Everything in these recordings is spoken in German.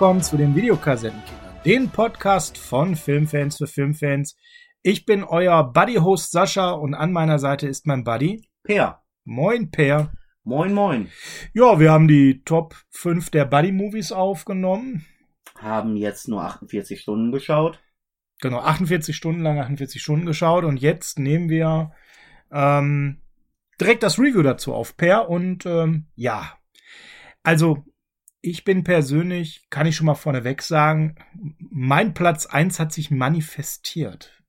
Willkommen zu den Videokassettenkindern, den Podcast von Filmfans für Filmfans. Ich bin euer Buddy-Host Sascha und an meiner Seite ist mein Buddy Per. Moin, Per. Moin, moin. Ja, wir haben die Top 5 der Buddy-Movies aufgenommen. Haben jetzt nur 48 Stunden geschaut. Genau, 48 Stunden lang, 48 Stunden geschaut und jetzt nehmen wir ähm, direkt das Review dazu auf, Per. Und ähm, ja, also ich bin persönlich, kann ich schon mal vorneweg sagen, mein Platz 1 hat sich manifestiert.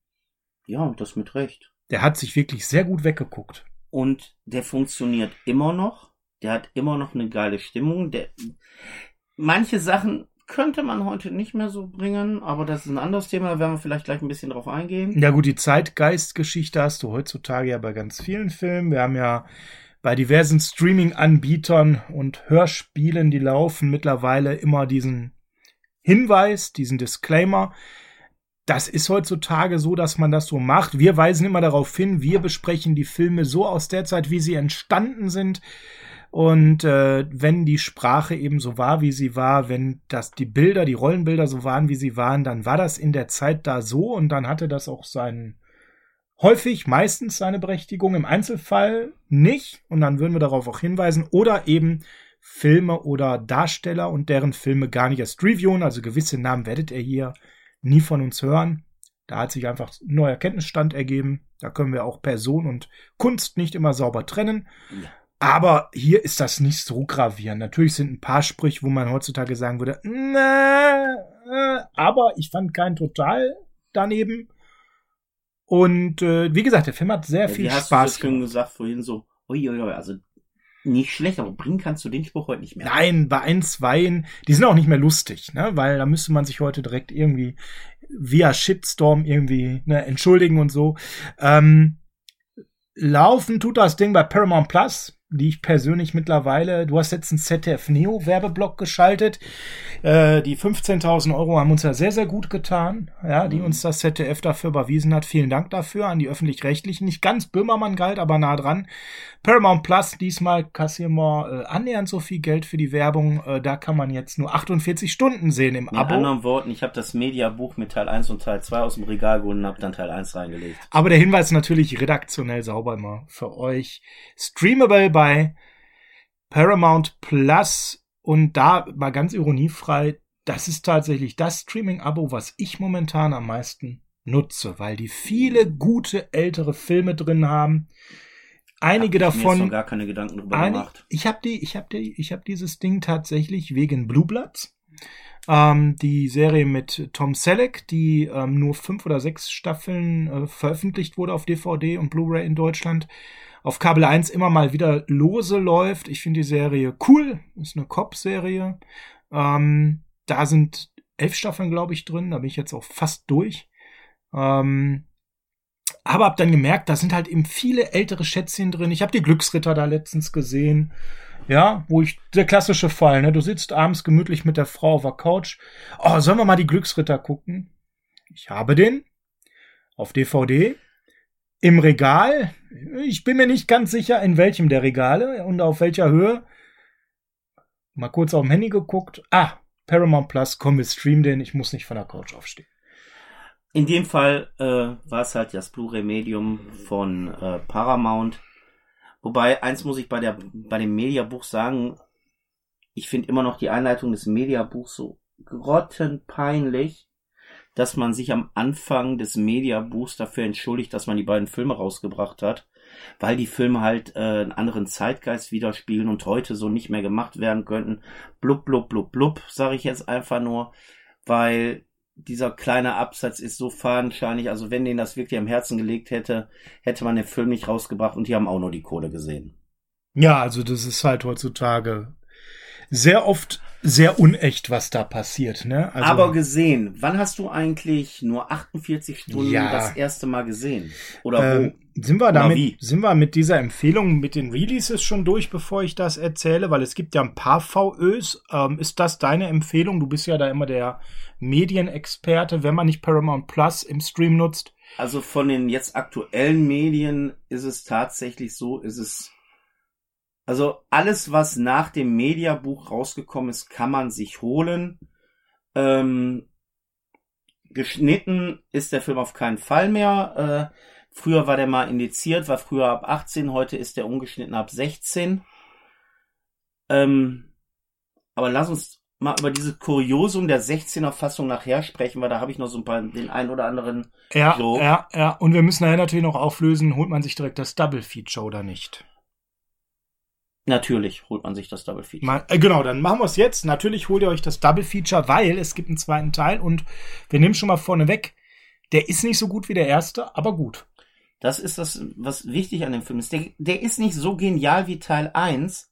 Ja, und das mit Recht. Der hat sich wirklich sehr gut weggeguckt. Und der funktioniert immer noch. Der hat immer noch eine geile Stimmung. Der, manche Sachen könnte man heute nicht mehr so bringen, aber das ist ein anderes Thema, da werden wir vielleicht gleich ein bisschen drauf eingehen. Ja gut, die Zeitgeistgeschichte hast du heutzutage ja bei ganz vielen Filmen. Wir haben ja bei diversen Streaming-Anbietern und Hörspielen, die laufen mittlerweile immer diesen Hinweis, diesen Disclaimer. Das ist heutzutage so, dass man das so macht. Wir weisen immer darauf hin, wir besprechen die Filme so aus der Zeit, wie sie entstanden sind. Und äh, wenn die Sprache eben so war, wie sie war, wenn das die Bilder, die Rollenbilder so waren, wie sie waren, dann war das in der Zeit da so und dann hatte das auch seinen häufig, meistens seine Berechtigung, im Einzelfall nicht. Und dann würden wir darauf auch hinweisen. Oder eben Filme oder Darsteller und deren Filme gar nicht erst reviewen. Also gewisse Namen werdet ihr hier nie von uns hören. Da hat sich einfach ein neuer Kenntnisstand ergeben. Da können wir auch Person und Kunst nicht immer sauber trennen. Ja. Aber hier ist das nicht so gravierend. Natürlich sind ein paar Sprüche, wo man heutzutage sagen würde, na, aber ich fand keinen total daneben. Und äh, wie gesagt, der Film hat sehr ja, viel Spaß gemacht. Du hast gesagt vorhin so, uiuiui, also nicht schlecht, aber bringen kannst du den Spruch heute nicht mehr. Nein, bei ein, zwei, die sind auch nicht mehr lustig, ne? Weil da müsste man sich heute direkt irgendwie via Shitstorm irgendwie ne, entschuldigen und so. Ähm, laufen tut das Ding bei Paramount Plus die ich persönlich mittlerweile, du hast jetzt einen ZDF Neo Werbeblock geschaltet. Äh, die 15.000 Euro haben uns ja sehr, sehr gut getan, ja, die mhm. uns das ZDF dafür überwiesen hat. Vielen Dank dafür an die Öffentlich-Rechtlichen. Nicht ganz Böhmermann galt, aber nah dran. Paramount Plus, diesmal kassieren wir äh, annähernd so viel Geld für die Werbung. Äh, da kann man jetzt nur 48 Stunden sehen im Mit Abo. Mit anderen Worten, ich habe das Mediabuch mit Teil 1 und Teil 2 aus dem Regal geholt und habe dann Teil 1 reingelegt. Aber der Hinweis natürlich redaktionell sauber immer für euch. Streamable bei bei Paramount Plus und da mal ganz ironiefrei, das ist tatsächlich das Streaming-Abo, was ich momentan am meisten nutze, weil die viele gute ältere Filme drin haben. Einige hab davon. Ich mir gar keine Gedanken drüber einig, gemacht. Ich habe die, ich habe die, ich habe dieses Ding tatsächlich wegen Blue Bloods. Ähm, die Serie mit Tom Selleck, die ähm, nur fünf oder sechs Staffeln äh, veröffentlicht wurde auf DVD und Blu-ray in Deutschland auf Kabel 1 immer mal wieder lose läuft. Ich finde die Serie cool. Ist eine Cop-Serie. Ähm, da sind elf Staffeln, glaube ich, drin. Da bin ich jetzt auch fast durch. Ähm, aber hab dann gemerkt, da sind halt eben viele ältere Schätzchen drin. Ich habe die Glücksritter da letztens gesehen. Ja, wo ich, der klassische Fall, ne? Du sitzt abends gemütlich mit der Frau auf der Couch. Oh, sollen wir mal die Glücksritter gucken? Ich habe den auf DVD im Regal. Ich bin mir nicht ganz sicher, in welchem der Regale und auf welcher Höhe. Mal kurz auf dem Handy geguckt. Ah, Paramount Plus, komm, wir streamen den. Ich muss nicht von der Couch aufstehen. In dem Fall äh, war es halt das Blu-ray-Medium von äh, Paramount. Wobei, eins muss ich bei, der, bei dem Mediabuch sagen, ich finde immer noch die Einleitung des Mediabuchs so grottenpeinlich dass man sich am Anfang des Mediabuchs dafür entschuldigt, dass man die beiden Filme rausgebracht hat, weil die Filme halt äh, einen anderen Zeitgeist widerspiegeln und heute so nicht mehr gemacht werden könnten. Blub, blub, blub, blub, sage ich jetzt einfach nur, weil dieser kleine Absatz ist so fadenscheinig. Also wenn denen das wirklich am Herzen gelegt hätte, hätte man den Film nicht rausgebracht und die haben auch nur die Kohle gesehen. Ja, also das ist halt heutzutage sehr oft sehr unecht, was da passiert. Ne? Also, Aber gesehen, wann hast du eigentlich nur 48 Stunden ja, das erste Mal gesehen? Oder ähm, wo? Sind wir damit, sind wir mit dieser Empfehlung mit den Releases schon durch, bevor ich das erzähle? Weil es gibt ja ein paar VÖs. Ähm, ist das deine Empfehlung? Du bist ja da immer der Medienexperte, wenn man nicht Paramount Plus im Stream nutzt. Also von den jetzt aktuellen Medien ist es tatsächlich so, ist es Also alles, was nach dem Mediabuch rausgekommen ist, kann man sich holen. Ähm, geschnitten ist der Film auf keinen Fall mehr. Äh, früher war der mal indiziert, war früher ab 18, heute ist der ungeschnitten ab 16. Ähm, aber lass uns mal über dieses Kuriosum der 16er Fassung nachher sprechen, weil da habe ich noch so ein paar, den einen oder anderen Ja, Joke. ja, ja. Und wir müssen nachher natürlich noch auflösen, holt man sich direkt das Double Feature oder nicht? Natürlich holt man sich das Double Feature. Mal, äh, genau, dann machen wir es jetzt. Natürlich holt ihr euch das Double Feature, weil es gibt einen zweiten Teil und wir nehmen schon mal vorne weg. Der ist nicht so gut wie der erste, aber gut. Das ist das, was wichtig an dem Film ist. Der, der ist nicht so genial wie Teil 1,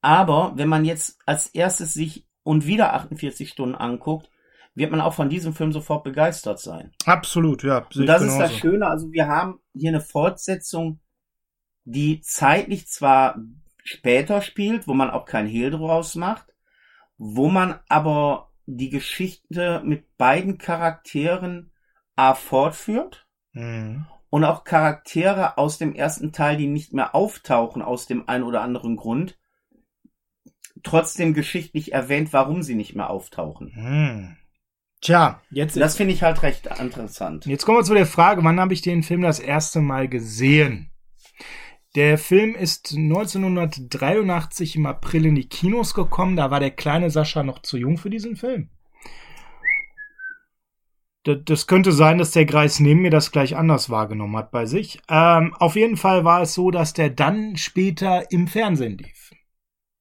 aber wenn man jetzt als erstes sich und wieder 48 Stunden anguckt, wird man auch von diesem Film sofort begeistert sein. Absolut, ja. Und das ist das Schöne, also wir haben hier eine Fortsetzung, die zeitlich zwar später spielt, wo man auch kein Hehl draus macht, wo man aber die Geschichte mit beiden Charakteren A fortführt Mhm. und auch Charaktere aus dem ersten Teil, die nicht mehr auftauchen aus dem einen oder anderen Grund, trotzdem geschichtlich erwähnt, warum sie nicht mehr auftauchen. Mhm. Tja, jetzt, Das finde ich halt recht interessant. jetzt kommen wir zu der Frage, wann habe ich den Film das erste Mal gesehen? Der Film ist 1983 im April in die Kinos gekommen. Da war der kleine Sascha noch zu jung für diesen Film. Das könnte sein, dass der Greis neben mir das gleich anders wahrgenommen hat bei sich. Ähm, auf jeden Fall war es so, dass der dann später im Fernsehen lief.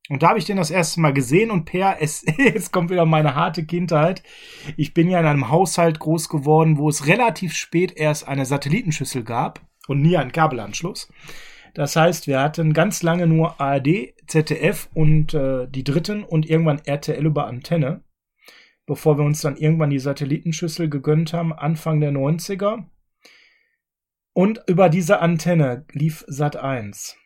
Und da habe ich den das erste Mal gesehen und Per, es, jetzt kommt wieder meine harte Kindheit. Ich bin ja in einem Haushalt groß geworden, wo es relativ spät erst eine Satellitenschüssel gab und nie einen Kabelanschluss. Das heißt, wir hatten ganz lange nur ARD, ZDF und äh, die dritten und irgendwann RTL über Antenne, bevor wir uns dann irgendwann die Satellitenschüssel gegönnt haben, Anfang der 90er. Und über diese Antenne lief Sat 1.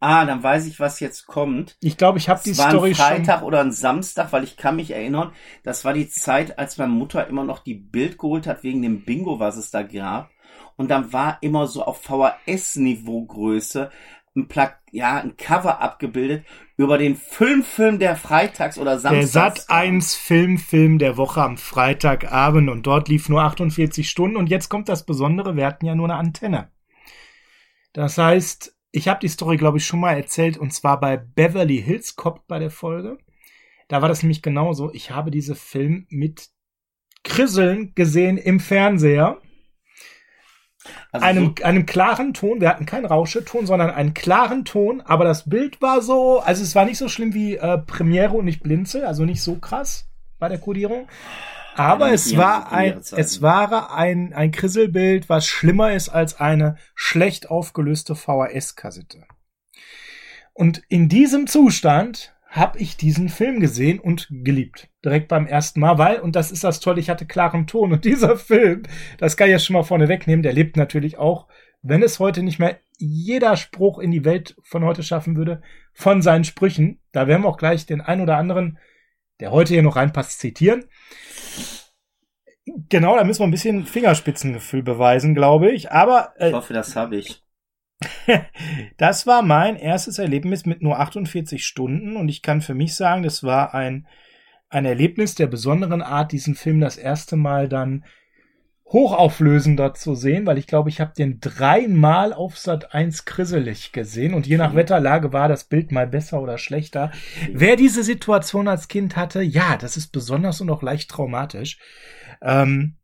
Ah, dann weiß ich, was jetzt kommt. Ich glaube, ich habe die Es war Story ein schon. Freitag oder ein Samstag, weil ich kann mich erinnern, das war die Zeit, als meine Mutter immer noch die Bild geholt hat wegen dem Bingo, was es da gab. Und dann war immer so auf VHS-Niveau Größe ein, Pla ja, ein Cover abgebildet über den Filmfilm der Freitags- oder Der Samstags. Sat 1 Filmfilm der Woche am Freitagabend und dort lief nur 48 Stunden und jetzt kommt das Besondere, wir hatten ja nur eine Antenne. Das heißt, ich habe die Story, glaube ich, schon mal erzählt und zwar bei Beverly Hills Cop bei der Folge. Da war das nämlich genauso. Ich habe diese Film mit Krisseln gesehen im Fernseher. Also einem, einem klaren Ton. Wir hatten keinen Rauscheton, sondern einen klaren Ton. Aber das Bild war so, also es war nicht so schlimm wie äh, Premiere und nicht Blinzel, also nicht so krass bei der Kodierung. Aber Ja, es war ein, es war ein, ein Krisselbild, was schlimmer ist als eine schlecht aufgelöste VHS-Kassette. Und in diesem Zustand habe ich diesen Film gesehen und geliebt. Direkt beim ersten Mal, weil, und das ist das Tolle, ich hatte klaren Ton. Und dieser Film, das kann ich ja schon mal vorne wegnehmen, der lebt natürlich auch, wenn es heute nicht mehr jeder Spruch in die Welt von heute schaffen würde, von seinen Sprüchen. Da werden wir auch gleich den ein oder anderen, der heute hier noch reinpasst, zitieren. Genau, da müssen wir ein bisschen Fingerspitzengefühl beweisen, glaube ich. Aber äh, ich hoffe, das habe ich. das war mein erstes Erlebnis mit nur 48 Stunden und ich kann für mich sagen, das war ein, ein Erlebnis der besonderen Art, diesen Film das erste Mal dann hochauflösender zu sehen, weil ich glaube, ich habe den dreimal auf Sat 1 krisselig gesehen und je nach. Wetterlage war das Bild mal besser oder schlechter. Wer diese Situation als Kind hatte, ja, das ist besonders und auch leicht traumatisch. Ähm,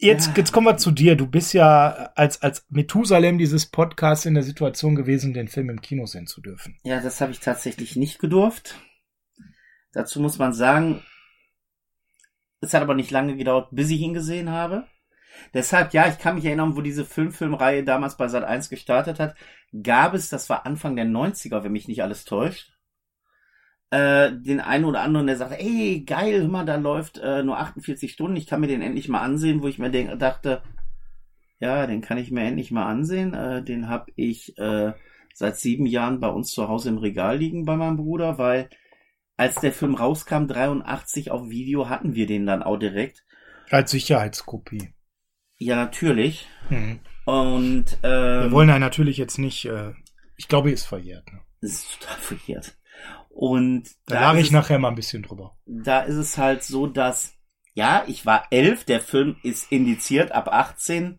jetzt, Ja. jetzt kommen wir zu dir. Du bist ja als, als Methusalem dieses Podcasts in der Situation gewesen, den Film im Kino sehen zu dürfen. Ja, das habe ich tatsächlich nicht gedurft. Dazu muss man sagen, es hat aber nicht lange gedauert, bis ich ihn gesehen habe. Deshalb, ja, ich kann mich erinnern, wo diese Filmfilmreihe damals bei Sat 1 gestartet hat, gab es, das war Anfang der 90er, wenn mich nicht alles täuscht, äh, den einen oder anderen, der sagte, ey, geil, hör mal, da läuft äh, nur 48 Stunden, ich kann mir den endlich mal ansehen, wo ich mir denk, dachte, ja, den kann ich mir endlich mal ansehen. Äh, den habe ich äh, seit sieben Jahren bei uns zu Hause im Regal liegen bei meinem Bruder, weil als der Film rauskam, 83 auf Video, hatten wir den dann auch direkt. Als Sicherheitskopie. Ja, natürlich. Mhm. Und Wir ähm, wollen ja natürlich jetzt nicht äh, Ich glaube, ist verjährt. Ne? Das ist total verjährt. Und da, da lag ich nachher mal ein bisschen drüber. Da ist es halt so, dass, ja, ich war elf, der Film ist indiziert ab 18.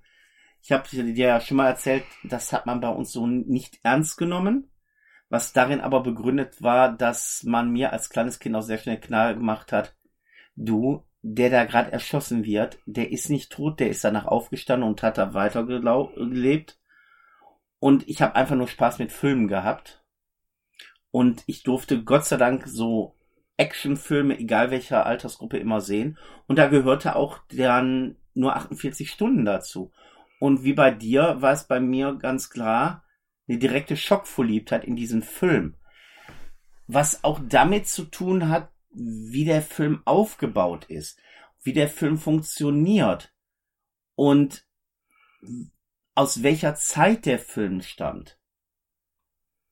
Ich habe dir ja schon mal erzählt, das hat man bei uns so nicht ernst genommen. Was darin aber begründet war, dass man mir als kleines Kind auch sehr schnell klar gemacht hat, du, der da gerade erschossen wird, der ist nicht tot, der ist danach aufgestanden und hat da weitergelebt. Und ich habe einfach nur Spaß mit Filmen gehabt. Und ich durfte Gott sei Dank so Actionfilme, egal welcher Altersgruppe, immer sehen. Und da gehörte auch dann nur 48 Stunden dazu. Und wie bei dir war es bei mir ganz klar eine direkte Schockverliebtheit in diesen Film. Was auch damit zu tun hat, wie der Film aufgebaut ist, wie der Film funktioniert und aus welcher Zeit der Film stammt.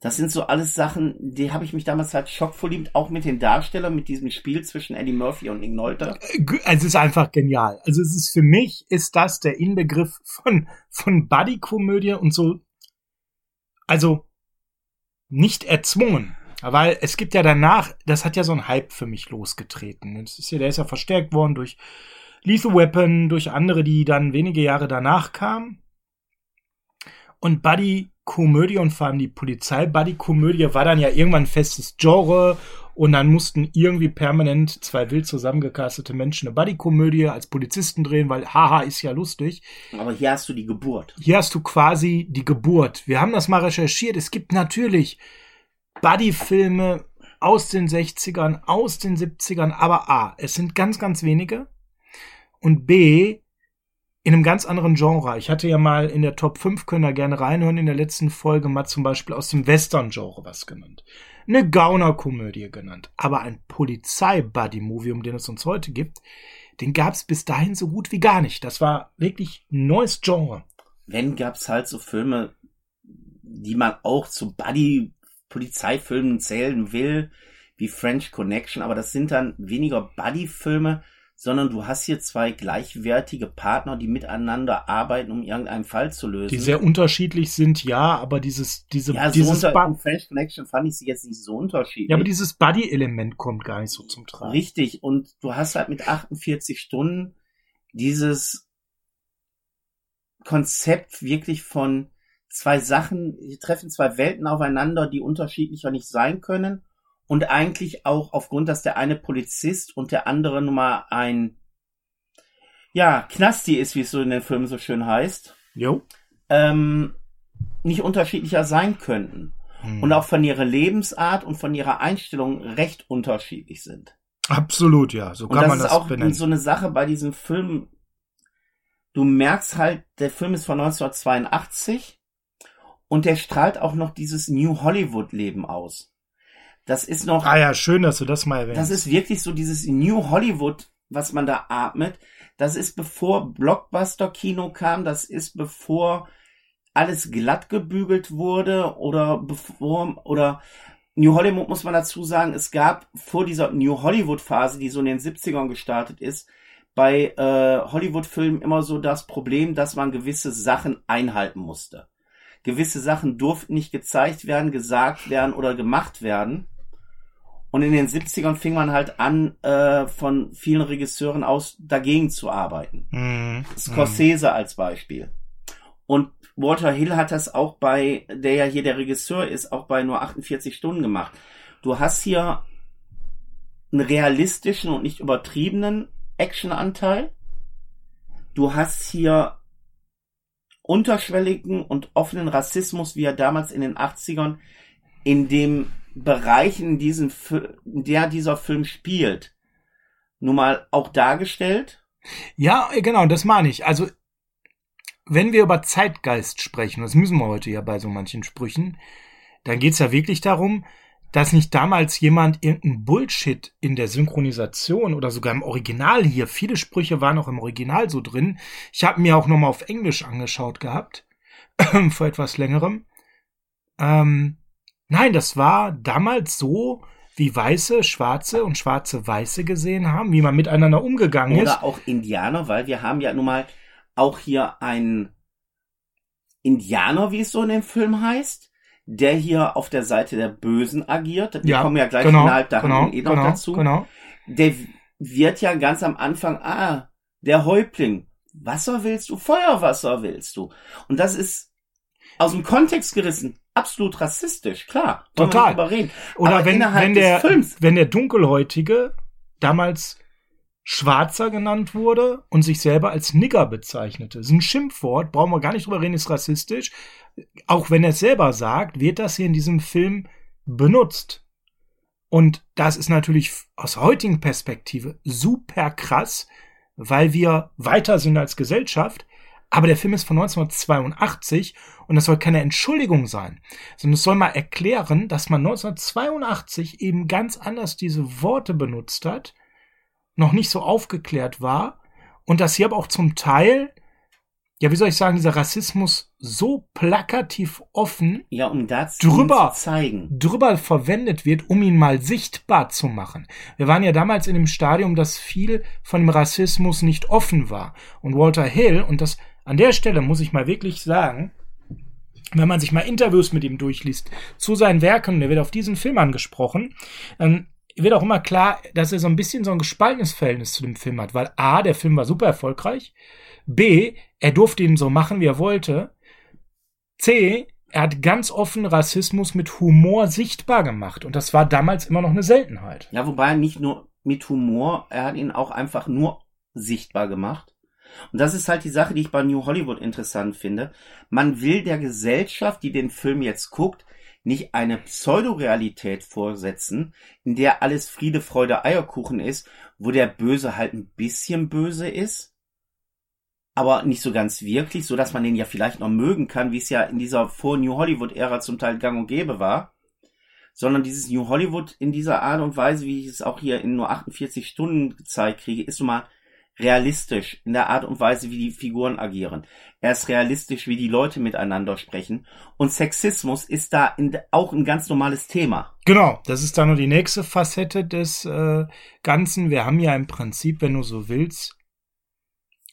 Das sind so alles Sachen, die habe ich mich damals halt schockverliebt, auch mit den Darstellern, mit diesem Spiel zwischen Eddie Murphy und Nick Nolte. Es ist einfach genial. Also es ist für mich ist das der Inbegriff von von Buddy-Komödie und so. Also nicht erzwungen, weil es gibt ja danach, das hat ja so ein Hype für mich losgetreten. Das ist ja, der ist ja verstärkt worden durch Lethal Weapon, durch andere, die dann wenige Jahre danach kamen. Und Buddy Komödie und vor allem die Polizei-Buddy-Komödie war dann ja irgendwann ein festes Genre und dann mussten irgendwie permanent zwei wild zusammengecastete Menschen eine Buddy-Komödie als Polizisten drehen, weil haha ist ja lustig. Aber hier hast du die Geburt. Hier hast du quasi die Geburt. Wir haben das mal recherchiert. Es gibt natürlich Buddy-Filme aus den 60ern, aus den 70ern, aber A, es sind ganz, ganz wenige. Und B, in einem ganz anderen Genre. Ich hatte ja mal in der Top 5, können da gerne reinhören, in der letzten Folge mal zum Beispiel aus dem Western-Genre was genannt. Eine Gauner-Komödie genannt. Aber ein Polizei-Buddy-Movie, um den es uns heute gibt, den gab es bis dahin so gut wie gar nicht. Das war wirklich ein neues Genre. Wenn gab es halt so Filme, die man auch zu Buddy-Polizeifilmen zählen will, wie French Connection, aber das sind dann weniger Buddy-Filme, sondern du hast hier zwei gleichwertige Partner, die miteinander arbeiten, um irgendeinen Fall zu lösen. Die sehr unterschiedlich sind, ja, aber dieses, diese, ja, dieses so unter, in French Connection fand ich sie jetzt nicht so unterschiedlich. Ja, aber dieses Buddy-Element kommt gar nicht so zum Tragen. Richtig, und du hast halt mit 48 Stunden dieses Konzept wirklich von zwei Sachen, die treffen zwei Welten aufeinander, die unterschiedlicher nicht sein können und eigentlich auch aufgrund, dass der eine Polizist und der andere nun mal ein ja, Knasti ist, wie es so in den Filmen so schön heißt. Jo. Ähm, nicht unterschiedlicher sein könnten. Hm. Und auch von ihrer Lebensart und von ihrer Einstellung recht unterschiedlich sind. Absolut, ja. So kann und man das ist auch benennen. so eine Sache bei diesem Film. Du merkst halt, der Film ist von 1982 und der strahlt auch noch dieses New Hollywood Leben aus. Das ist noch. Ah ja, schön, dass du das mal erwähnst. Das ist wirklich so dieses New Hollywood, was man da atmet. Das ist bevor Blockbuster-Kino kam, das ist bevor alles glatt gebügelt wurde oder bevor oder New Hollywood muss man dazu sagen, es gab vor dieser New Hollywood Phase, die so in den 70ern gestartet ist, bei äh, Hollywood-Filmen immer so das Problem, dass man gewisse Sachen einhalten musste. Gewisse Sachen durften nicht gezeigt werden, gesagt werden oder gemacht werden. Und in den 70ern fing man halt an, äh, von vielen Regisseuren aus dagegen zu arbeiten. Mm, Scorsese mm. als Beispiel. Und Walter Hill hat das auch bei, der ja hier der Regisseur ist, auch bei nur 48 Stunden gemacht. Du hast hier einen realistischen und nicht übertriebenen Actionanteil. Du hast hier unterschwelligen und offenen Rassismus, wie er damals in den 80ern in dem Bereich, in, diesem, in der dieser Film spielt, nun mal auch dargestellt? Ja, genau, das meine ich. Also, wenn wir über Zeitgeist sprechen, das müssen wir heute ja bei so manchen Sprüchen, dann geht's ja wirklich darum, dass nicht damals jemand irgendein Bullshit in der Synchronisation oder sogar im Original hier, viele Sprüche waren auch im Original so drin. Ich habe mir auch nochmal auf Englisch angeschaut gehabt, vor etwas längerem. Ähm, Nein, das war damals so, wie Weiße, Schwarze und Schwarze Weiße gesehen haben, wie man miteinander umgegangen Oder ist. Oder auch Indianer, weil wir haben ja nun mal auch hier einen Indianer, wie es so in dem Film heißt, der hier auf der Seite der Bösen agiert. Wir Ja, kommen ja gleich genau, innerhalb der genau, eh noch genau, dazu. genau. Der wird ja ganz am Anfang, ah, der Häuptling. Wasser willst du? Feuerwasser willst du? Und das ist aus dem Kontext gerissen. Absolut rassistisch, klar. Total. Oder Aber wenn, wenn der, Films- wenn der Dunkelhäutige damals Schwarzer genannt wurde und sich selber als Nigger bezeichnete. Das ist ein Schimpfwort, brauchen wir gar nicht drüber reden, ist rassistisch. Auch wenn er es selber sagt, wird das hier in diesem Film benutzt. Und das ist natürlich aus heutigen Perspektive super krass, weil wir weiter sind als Gesellschaft. Aber der Film ist von 1982 und das soll keine Entschuldigung sein, sondern es soll mal erklären, dass man 1982 eben ganz anders diese Worte benutzt hat, noch nicht so aufgeklärt war und dass hier aber auch zum Teil, ja, wie soll ich sagen, dieser Rassismus so plakativ offen Ja, um das Drüber. zu zeigen. drüber verwendet wird, um ihn mal sichtbar zu machen. Wir waren ja damals in dem Stadium, dass viel von dem Rassismus nicht offen war. Und Walter Hill, und das an der Stelle muss ich mal wirklich sagen, wenn man sich mal Interviews mit ihm durchliest zu seinen Werken, und er wird auf diesen Film angesprochen, dann wird auch immer klar, dass er so ein bisschen so ein gespaltenes Verhältnis zu dem Film hat, weil A, der Film war super erfolgreich, B, er durfte ihn so machen, wie er wollte, C, er hat ganz offen Rassismus mit Humor sichtbar gemacht und das war damals immer noch eine Seltenheit. Ja, wobei nicht nur mit Humor, er hat ihn auch einfach nur sichtbar gemacht. Und das ist halt die Sache, die ich bei New Hollywood interessant finde. Man will der Gesellschaft, die den Film jetzt guckt, nicht eine Pseudorealität vorsetzen, in der alles Friede, Freude, Eierkuchen ist, wo der Böse halt ein bisschen böse ist, aber nicht so ganz wirklich, so dass man den ja vielleicht noch mögen kann, wie es ja in dieser vor-New Hollywood-Ära zum Teil gang und gäbe war sondern dieses New Hollywood in dieser Art und Weise, wie ich es auch hier in nur 48 Stunden gezeigt kriege, ist nun mal realistisch in der Art und Weise, wie die Figuren agieren. Er ist realistisch, wie die Leute miteinander sprechen. Und Sexismus ist da in, auch ein ganz normales Thema. Genau, das ist dann nur die nächste Facette des äh, Ganzen. Wir haben ja im Prinzip, wenn du so willst,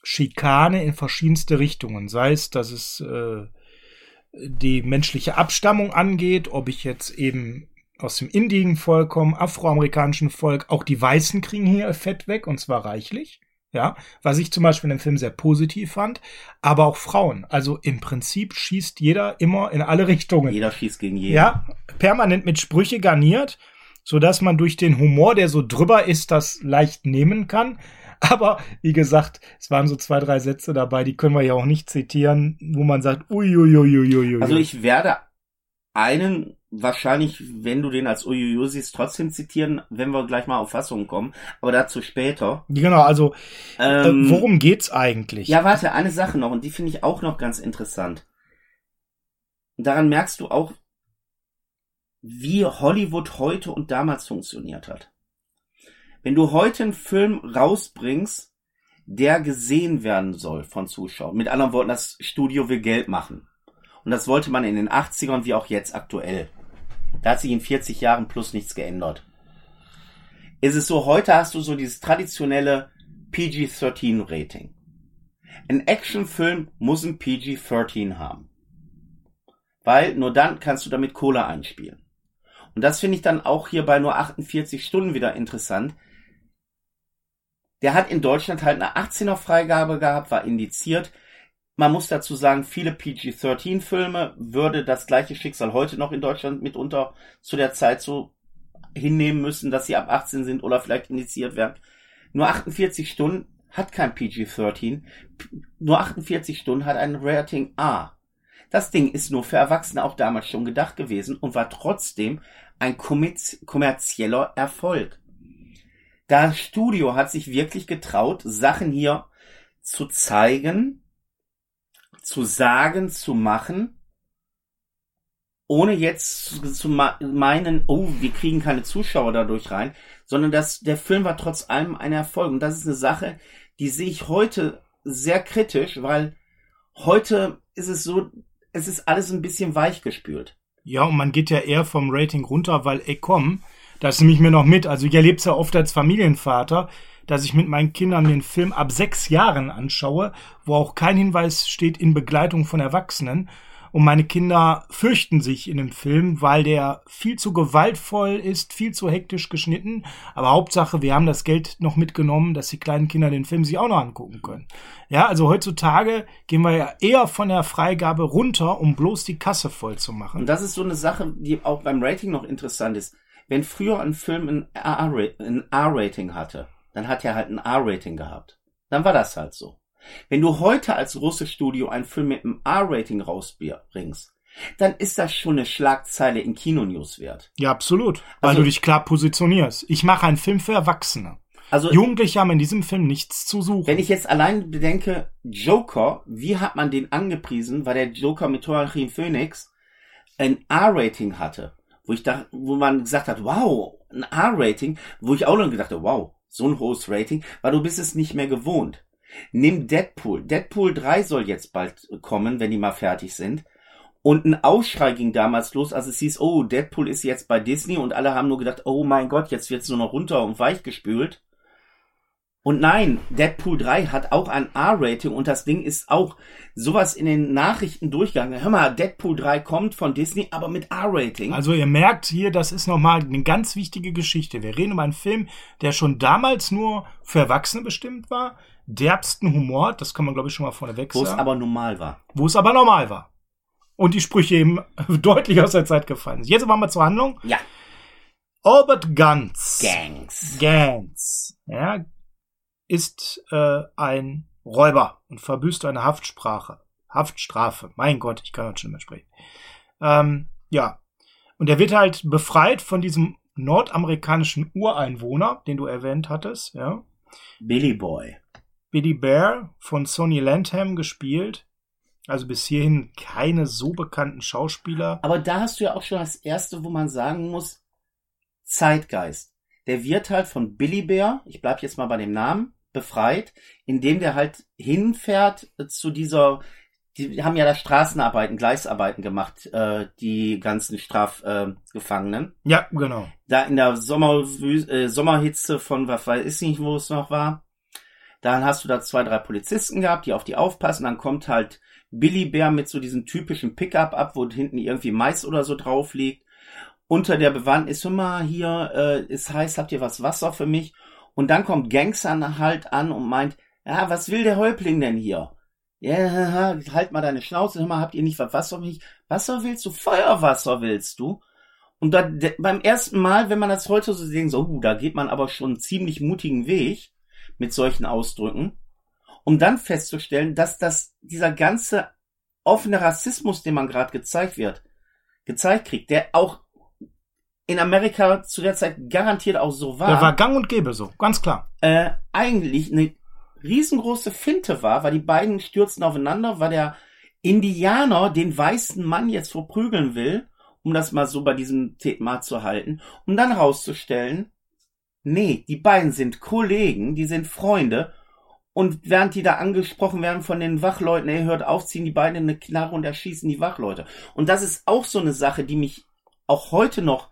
Schikane in verschiedenste Richtungen. Sei es, dass es äh, die menschliche Abstammung angeht, ob ich jetzt eben aus dem indigen Volk komme, afroamerikanischen Volk, auch die Weißen kriegen hier Fett weg und zwar reichlich. Ja, was ich zum Beispiel in dem Film sehr positiv fand, aber auch Frauen. Also im Prinzip schießt jeder immer in alle Richtungen. Jeder schießt gegen jeden. Ja, permanent mit Sprüche garniert, so dass man durch den Humor, der so drüber ist, das leicht nehmen kann. Aber wie gesagt, es waren so zwei, drei Sätze dabei, die können wir ja auch nicht zitieren, wo man sagt, uiuiuiuiui. Also ich werde einen wahrscheinlich, wenn du den als Uiuiui siehst, trotzdem zitieren, wenn wir gleich mal auf Fassungen kommen. Aber dazu später. Genau, also Ähm, äh, worum geht's eigentlich? Ja, warte, eine Sache noch, und die finde ich auch noch ganz interessant. Daran merkst du auch, wie Hollywood heute und damals funktioniert hat. Wenn du heute einen Film rausbringst, der gesehen werden soll von Zuschauern, mit anderen Worten, das Studio will Geld machen. Und das wollte man in den 80ern wie auch jetzt aktuell. Da hat sich in 40 Jahren plus nichts geändert. Ist es so, heute hast du so dieses traditionelle PG-13 Rating. Ein Actionfilm muss ein PG-13 haben. Weil nur dann kannst du damit Kohle einspielen. Und das finde ich dann auch hier bei nur 48 Stunden wieder interessant. Der hat in Deutschland halt eine 18er Freigabe gehabt, war indiziert. Man muss dazu sagen, viele PG-13 Filme würde das gleiche Schicksal heute noch in Deutschland mitunter zu der Zeit so hinnehmen müssen, dass sie ab 18 sind oder vielleicht indiziert werden. Nur 48 Stunden hat kein PG-13. Nur 48 Stunden hat ein Rating A. Das Ding ist nur für Erwachsene auch damals schon gedacht gewesen und war trotzdem ein kommerz kommerzieller Erfolg. Das Studio hat sich wirklich getraut, Sachen hier zu zeigen, zu sagen, zu machen, ohne jetzt zu meinen, oh, wir kriegen keine Zuschauer dadurch rein, sondern dass der Film war trotz allem ein Erfolg. Und das ist eine Sache, die sehe ich heute sehr kritisch, weil heute ist es so, es ist alles ein bisschen weichgespült. Ja, und man geht ja eher vom Rating runter, weil, ey, komm, das nehme ich mir noch mit. Also ich erlebe es ja oft als Familienvater, dass ich mit meinen Kindern einen Film ab sechs Jahren anschaue, wo auch kein Hinweis steht in Begleitung von Erwachsenen. Und meine Kinder fürchten sich in dem Film, weil der viel zu gewaltvoll ist, viel zu hektisch geschnitten. Aber Hauptsache, wir haben das Geld noch mitgenommen, dass die kleinen Kinder den Film sich auch noch angucken können. Ja, also heutzutage gehen wir ja eher von der Freigabe runter, um bloß die Kasse voll zu machen. Und das ist so eine Sache, die auch beim Rating noch interessant ist. Wenn früher ein Film ein R-Rating hatte, dann hat er halt ein R-Rating gehabt. Dann war das halt so. Wenn du heute als russisches Studio einen Film mit einem R-Rating rausbringst, dann ist das schon eine Schlagzeile in Kinonews wert. Ja, absolut. Weil also, du dich klar positionierst. Ich mache einen Film für Erwachsene. Also Jugendliche haben in diesem Film nichts zu suchen. Wenn ich jetzt allein bedenke, Joker, wie hat man den angepriesen, weil der Joker mit Joaquin Phoenix ein R-Rating hatte, wo ich da, wo man gesagt hat, wow, ein R-Rating, wo ich auch noch gedacht habe, wow, so ein hohes Rating, weil du bist es nicht mehr gewohnt. Nimm Deadpool. Deadpool 3 soll jetzt bald kommen, wenn die mal fertig sind. Und ein Ausschrei ging damals los, als es hieß, oh, Deadpool ist jetzt bei Disney und alle haben nur gedacht, oh mein Gott, jetzt wird's nur noch runter und weich gespült. Und nein, Deadpool 3 hat auch ein R-Rating und das Ding ist auch sowas in den Nachrichten durchgegangen. Hör mal, Deadpool 3 kommt von Disney, aber mit R-Rating. Also ihr merkt hier, das ist nochmal eine ganz wichtige Geschichte. Wir reden über einen Film, der schon damals nur für Erwachsene bestimmt war. Derbsten Humor, das kann man glaube ich schon mal vorneweg sagen. Wo es aber normal war. Wo es aber normal war. Und die Sprüche eben deutlich aus der Zeit gefallen sind. Jetzt aber mal zur Handlung. Ja. Albert Ganz. Gangs. Gangs. Ja, ist äh, ein Räuber und verbüßt eine Haftsprache. Haftstrafe. Mein Gott, ich kann heute schon mehr sprechen. Ähm, ja. Und er wird halt befreit von diesem nordamerikanischen Ureinwohner, den du erwähnt hattest, ja. Billy Boy. Billy Bear von Sonny Landham gespielt. Also bis hierhin keine so bekannten Schauspieler. Aber da hast du ja auch schon das erste, wo man sagen muss, Zeitgeist. Der wird halt von Billy Bear, ich bleib jetzt mal bei dem Namen, befreit, indem der halt hinfährt zu dieser, die haben ja da Straßenarbeiten, Gleisarbeiten gemacht, äh, die ganzen Strafgefangenen. Äh, ja, genau. Da in der Sommer, äh, Sommerhitze von, was weiß ich nicht, wo es noch war. Dann hast du da zwei, drei Polizisten gehabt, die auf die aufpassen. Dann kommt halt Billy Bär mit so diesem typischen Pickup ab, wo hinten irgendwie Mais oder so drauf liegt. Unter der Bewandtnis, hör mal, hier äh, ist heiß, habt ihr was Wasser für mich? Und dann kommt Gangster halt an und meint, ja, was will der Häuptling denn hier? Ja, halt mal deine Schnauze, hör mal, habt ihr nicht was Wasser mich? Wasser willst du? Feuerwasser willst du? Und da, de, beim ersten Mal, wenn man das heute so sehen, so, uh, da geht man aber schon einen ziemlich mutigen Weg mit solchen Ausdrücken, um dann festzustellen, dass das, dieser ganze offene Rassismus, den man gerade gezeigt wird, gezeigt kriegt, der auch in Amerika zu der Zeit garantiert auch so war. Der war gang und gäbe so, ganz klar. Äh, eigentlich eine riesengroße Finte war, weil die beiden stürzten aufeinander, weil der Indianer den weißen Mann jetzt verprügeln will, um das mal so bei diesem Thema zu halten, um dann rauszustellen, nee, die beiden sind Kollegen, die sind Freunde, und während die da angesprochen werden von den Wachleuten, er hört auf, ziehen die beiden eine Knarre und erschießen die Wachleute. Und das ist auch so eine Sache, die mich auch heute noch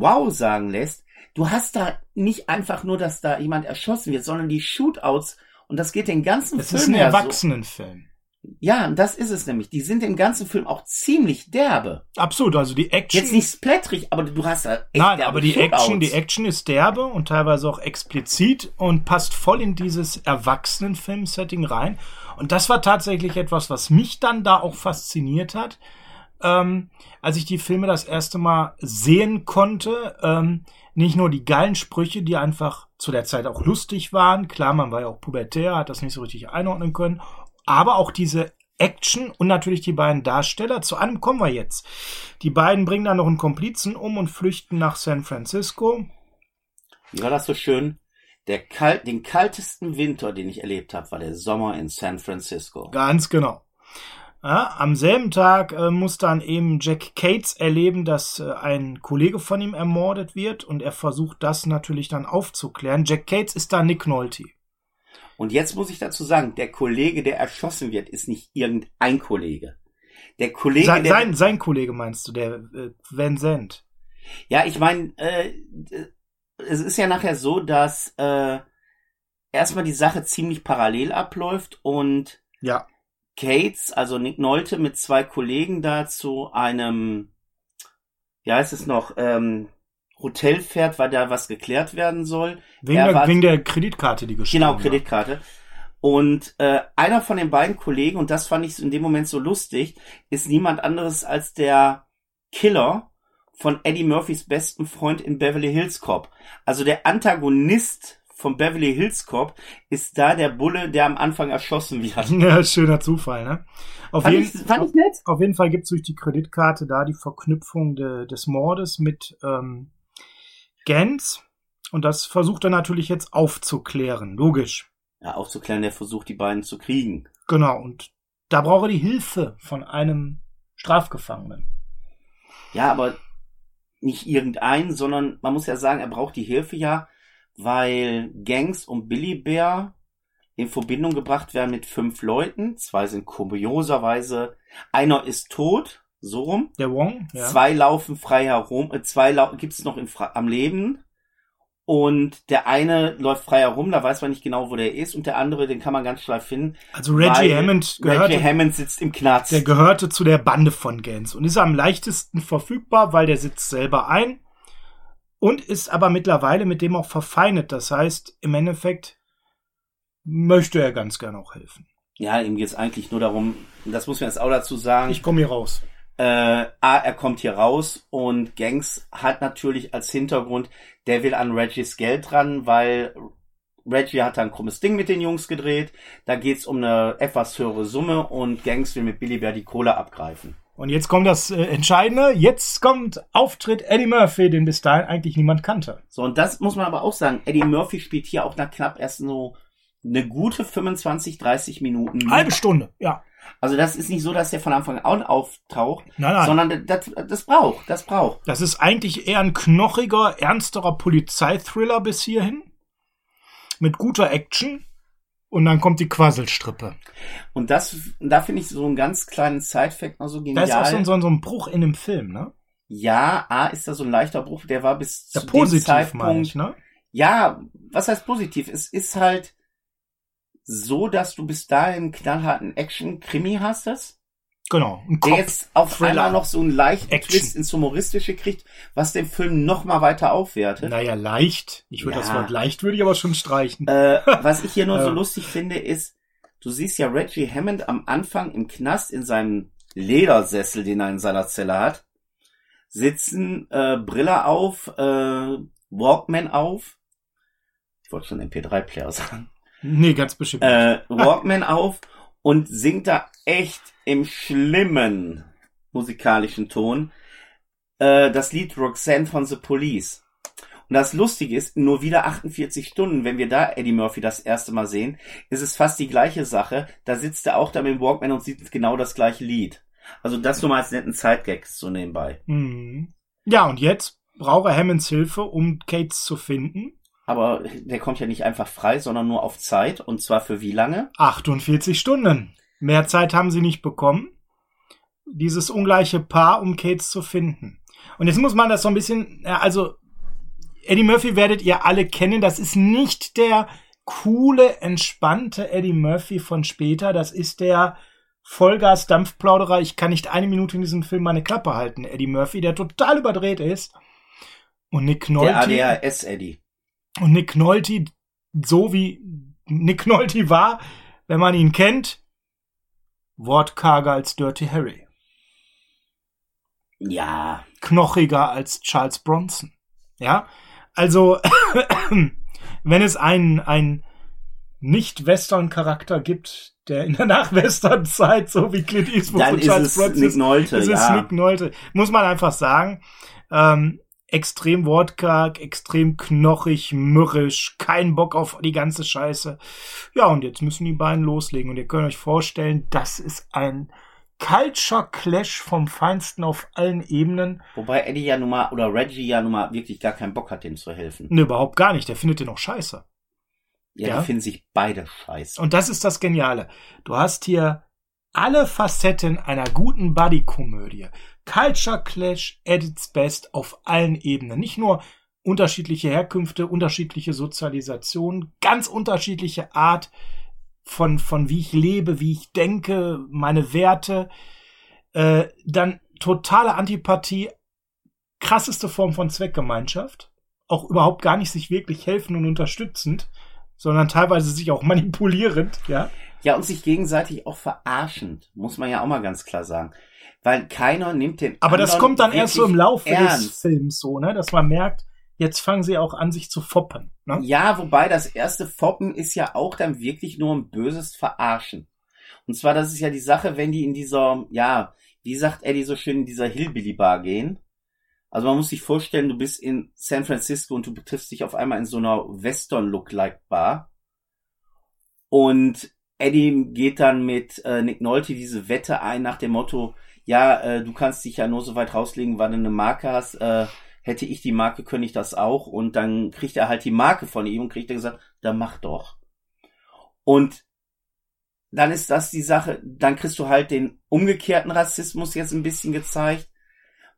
wow sagen lässt, du hast da nicht einfach nur, dass da jemand erschossen wird, sondern die Shootouts und das geht den ganzen das Film. Das ist ein Erwachsenenfilm. So. Ja, das ist es nämlich. Die sind im ganzen Film auch ziemlich derbe. Absolut, also die Action. Jetzt nicht splatterig, aber du hast da echt Nein, aber die Shootouts. Action, die Action ist derbe und teilweise auch explizit und passt voll in dieses Erwachsenenfilm-Setting rein. Und das war tatsächlich etwas, was mich dann da auch fasziniert hat ähm, als ich die Filme das erste Mal sehen konnte. Ähm, nicht nur die geilen Sprüche, die einfach zu der Zeit auch lustig waren. Klar, man war ja auch pubertär, hat das nicht so richtig einordnen können. Aber auch diese Action und natürlich die beiden Darsteller. Zu einem kommen wir jetzt. Die beiden bringen dann noch einen Komplizen um und flüchten nach San Francisco. Wie war das so schön? Der kalt, den kaltesten Winter, den ich erlebt habe, war der Sommer in San Francisco. Ganz genau. Ja, am selben Tag äh, muss dann eben Jack Cates erleben, dass äh, ein Kollege von ihm ermordet wird und er versucht das natürlich dann aufzuklären. Jack Cates ist da Nick Nolte. Und jetzt muss ich dazu sagen, der Kollege, der erschossen wird, ist nicht irgendein Kollege. Der Kollege, sein, der, sein, sein Kollege meinst du, der äh, Vincent. Ja, ich meine, äh, es ist ja nachher so, dass äh, erstmal die Sache ziemlich parallel abläuft und ja Cates, also Nick Nolte mit zwei Kollegen da zu einem, wie heißt es noch, ähm, Hotel fährt, weil da was geklärt werden soll. Wegen, Er der, war- wegen der Kreditkarte, die geschrieben Genau, Kreditkarte. Und äh, einer von den beiden Kollegen, und das fand ich in dem Moment so lustig, ist niemand anderes als der Killer von Eddie Murphys besten Freund in Beverly Hills Cop. Also der Antagonist von Beverly Hills Cop ist da der Bulle, der am Anfang erschossen wird. Ja, schöner Zufall, ne? Auf, Fand jeden, ich, fand ich nett. auf jeden Fall gibt es durch die Kreditkarte da die Verknüpfung de, des Mordes mit ähm, Gans. Und das versucht er natürlich jetzt aufzuklären. Logisch. Ja, aufzuklären, der versucht, die beiden zu kriegen. Genau. Und da braucht er die Hilfe von einem Strafgefangenen. Ja, aber nicht irgendein, sondern man muss ja sagen, er braucht die Hilfe ja, weil Gangs und Billy Bear in Verbindung gebracht werden mit fünf Leuten. Zwei sind kurioserweise, einer ist tot, so rum. Der Wong, ja. Zwei laufen frei herum, äh, zwei lau gibt's noch im am Leben. Und der eine läuft frei herum, da weiß man nicht genau, wo der ist. Und der andere, den kann man ganz schnell finden. Also Reggie Hammond gehörte, Reggie Hammond sitzt im Knast. der gehörte zu der Bande von Gans und ist am leichtesten verfügbar, weil der sitzt selber ein und ist aber mittlerweile mit dem auch verfeindet. Das heißt, im Endeffekt möchte er ganz gerne auch helfen. ja, ihm geht's eigentlich nur darum, das muss man jetzt auch dazu sagen. Ich komme hier raus. äh, A, er kommt hier raus und Gangs hat natürlich als Hintergrund, der will an Reggies Geld ran, weil Reggie hat da ein krummes Ding mit den Jungs gedreht. Da geht's um eine etwas höhere Summe und Gangs will mit Billy Bear die Kohle abgreifen. Und jetzt kommt das äh, Entscheidende. Jetzt kommt Auftritt Eddie Murphy, den bis dahin eigentlich niemand kannte. So, und das muss man aber auch sagen. Eddie Murphy spielt hier auch nach knapp erst so eine gute 25, 30 Minuten. Halbe Stunde, ja. Also das ist nicht so, dass der von Anfang an auftaucht, Nein, nein. sondern das, das braucht, das braucht. Das ist eigentlich eher ein knochiger, ernsterer Polizeithriller bis hierhin. Mit guter Action. Und dann kommt die Quasselstrippe. Und das, da finde ich so einen ganz kleinen Side-Fact noch so Da genial. ist auch so, ein- so, ein- Bruch in dem Film, ne? Ja, A ist da so ein leichter Bruch, der war bis Ja, zu dem positiv meine Zeitpunkt. ich, ne? Ja, was heißt positiv? Es ist halt so, dass du bis dahin knallharten Action-Krimi hast, das, Genau. Ein der jetzt auf Thriller. einmal noch so einen leichten Action. Twist ins Humoristische kriegt, was den Film noch mal weiter aufwertet. Naja, leicht. Ich würde Ja. das Wort leicht würde ich aber schon streichen. Äh, was ich hier nur so Ja. lustig finde, ist, du siehst ja Reggie Hammond am Anfang im Knast in seinem Ledersessel, den er in seiner Zelle hat, sitzen, äh, Brille auf, äh, Walkman auf. Ich wollte schon MP3-Player sagen. Nee, ganz bestimmt. Äh, Walkman auf und singt da echt im schlimmen musikalischen Ton äh, das Lied Roxanne von The Police. Und das Lustige ist, nur wieder 48 Stunden, wenn wir da Eddie Murphy das erste Mal sehen, ist es fast die gleiche Sache. Da sitzt er auch da mit dem Walkman und sieht genau das gleiche Lied. Also das nur mal als netten Zeitgags so nebenbei. Mhm. Ja, und jetzt braucht er Hammonds Hilfe, um Cates zu finden. Aber der kommt ja nicht einfach frei, sondern nur auf Zeit. Und zwar für wie lange? 48 Stunden. Mehr Zeit haben sie nicht bekommen. Dieses ungleiche Paar, um Cates zu finden. Und jetzt muss man das so ein bisschen, also Eddie Murphy werdet ihr alle kennen. Das ist nicht der coole, entspannte Eddie Murphy von später. Das ist der Vollgas-Dampfplauderer. Ich kann nicht eine Minute in diesem Film meine Klappe halten. Eddie Murphy, der total überdreht ist. Und Nick Der Nolte. ADHS-Eddie. Und Nick Nolte, so wie Nick Nolte war, wenn man ihn kennt, wortkarger als Dirty Harry, Ja, knochiger als Charles Bronson. Ja, also wenn es einen, einen Nicht-Western-Charakter gibt, der in der Nach-Western-Zeit so wie Clint Eastwood dann und ist Charles es Bronson Nick ist, Nolte, es ist ja. Nick Nolte. Muss man einfach sagen. Ähm, extrem wortkarg, extrem knochig, mürrisch, kein Bock auf die ganze Scheiße. Ja, und jetzt müssen die beiden loslegen. Und ihr könnt euch vorstellen, das ist ein Culture Clash vom Feinsten auf allen Ebenen. Wobei Eddie ja nun mal, oder Reggie ja nun mal wirklich gar keinen Bock hat, dem zu helfen. Ne, überhaupt gar nicht. Der findet den auch scheiße. Ja, Ja. die finden sich beide scheiße. Und das ist das Geniale. Du hast hier alle Facetten einer guten Buddy-Komödie. Culture Clash at its best auf allen Ebenen. Nicht nur unterschiedliche Herkünfte, unterschiedliche Sozialisation, ganz unterschiedliche Art von, von wie ich lebe, wie ich denke, meine Werte, äh, dann totale Antipathie, krasseste Form von Zweckgemeinschaft, auch überhaupt gar nicht sich wirklich helfen und unterstützend, sondern teilweise sich auch manipulierend, ja. Ja, und sich gegenseitig auch verarschend, muss man ja auch mal ganz klar sagen. Weil keiner nimmt den Aber das kommt dann erst so im Laufe ernst. des Films so, ne, dass man merkt, jetzt fangen sie auch an, sich zu foppen. Ne? Ja, wobei das erste Foppen ist ja auch dann wirklich nur ein böses Verarschen. Und zwar, das ist ja die Sache, wenn die in dieser, ja, wie sagt Eddie so schön, in dieser Hillbilly-Bar gehen. Also man muss sich vorstellen, du bist in San Francisco und du betriffst dich auf einmal in so einer Western-Look-like-Bar. Und Eddie geht dann mit äh, Nick Nolte diese Wette ein nach dem Motto, ja, äh, du kannst dich ja nur so weit rauslegen, wann du eine Marke hast. Äh, hätte ich die Marke, könnte ich das auch. Und dann kriegt er halt die Marke von ihm und kriegt er gesagt, dann mach doch. Und dann ist das die Sache, dann kriegst du halt den umgekehrten Rassismus jetzt ein bisschen gezeigt,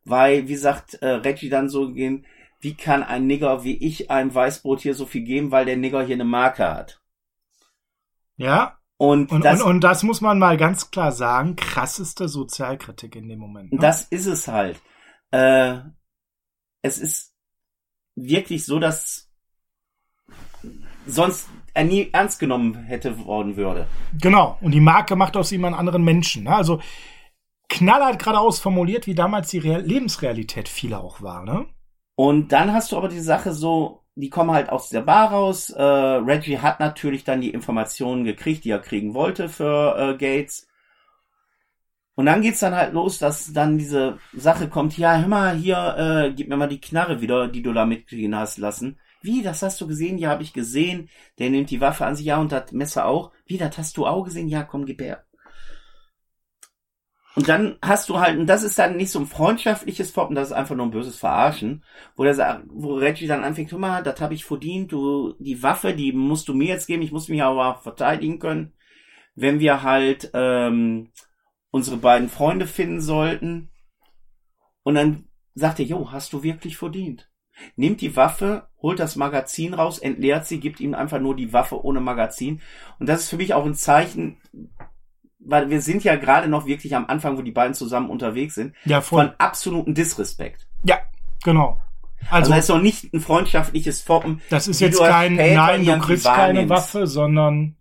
weil, wie sagt äh, Reggie dann so gehen, wie kann ein Nigger wie ich einem Weißbrot hier so viel geben, weil der Nigger hier eine Marke hat. Ja. Und, Und, das, und, und das muss man mal ganz klar sagen, krasseste Sozialkritik in dem Moment. Ne? das ist es halt. Äh, es ist wirklich so, dass sonst er nie ernst genommen hätte worden würde. Genau. Und die Marke macht aus ihm einen anderen Menschen. Ne? Also knallhart geradeaus formuliert, wie damals die Real Lebensrealität vieler auch war. Ne? Und dann hast du aber die Sache so, die kommen halt aus der Bar raus. Äh, Reggie hat natürlich dann die Informationen gekriegt, die er kriegen wollte für äh, Gates. Und dann geht's dann halt los, dass dann diese Sache kommt, ja, hör mal, hier, äh, gib mir mal die Knarre wieder, die du da mitgehen hast lassen. Wie, das hast du gesehen? Ja, habe ich gesehen. Der nimmt die Waffe an sich, ja, und das Messer auch. Wie, das hast du auch gesehen? Ja, komm, gib her. Und dann hast du halt, und das ist dann nicht so ein freundschaftliches Foppen, das ist einfach nur ein böses Verarschen, wo der wo Reggie dann anfängt, hör mal, das habe ich verdient, du, die Waffe, die musst du mir jetzt geben, ich muss mich aber verteidigen können. Wenn wir halt ähm, unsere beiden Freunde finden sollten. Und dann sagt er, jo, hast du wirklich verdient. Nimmt die Waffe, holt das Magazin raus, entleert sie, gibt ihm einfach nur die Waffe ohne Magazin. Und das ist für mich auch ein Zeichen, weil wir sind ja gerade noch wirklich am Anfang, wo die beiden zusammen unterwegs sind, Ja, voll. von absoluten Disrespekt. Ja, genau. Also, Also, das ist noch nicht ein freundschaftliches Foppen. das ist jetzt kein, nein, du kriegst keine. Waffe, sondern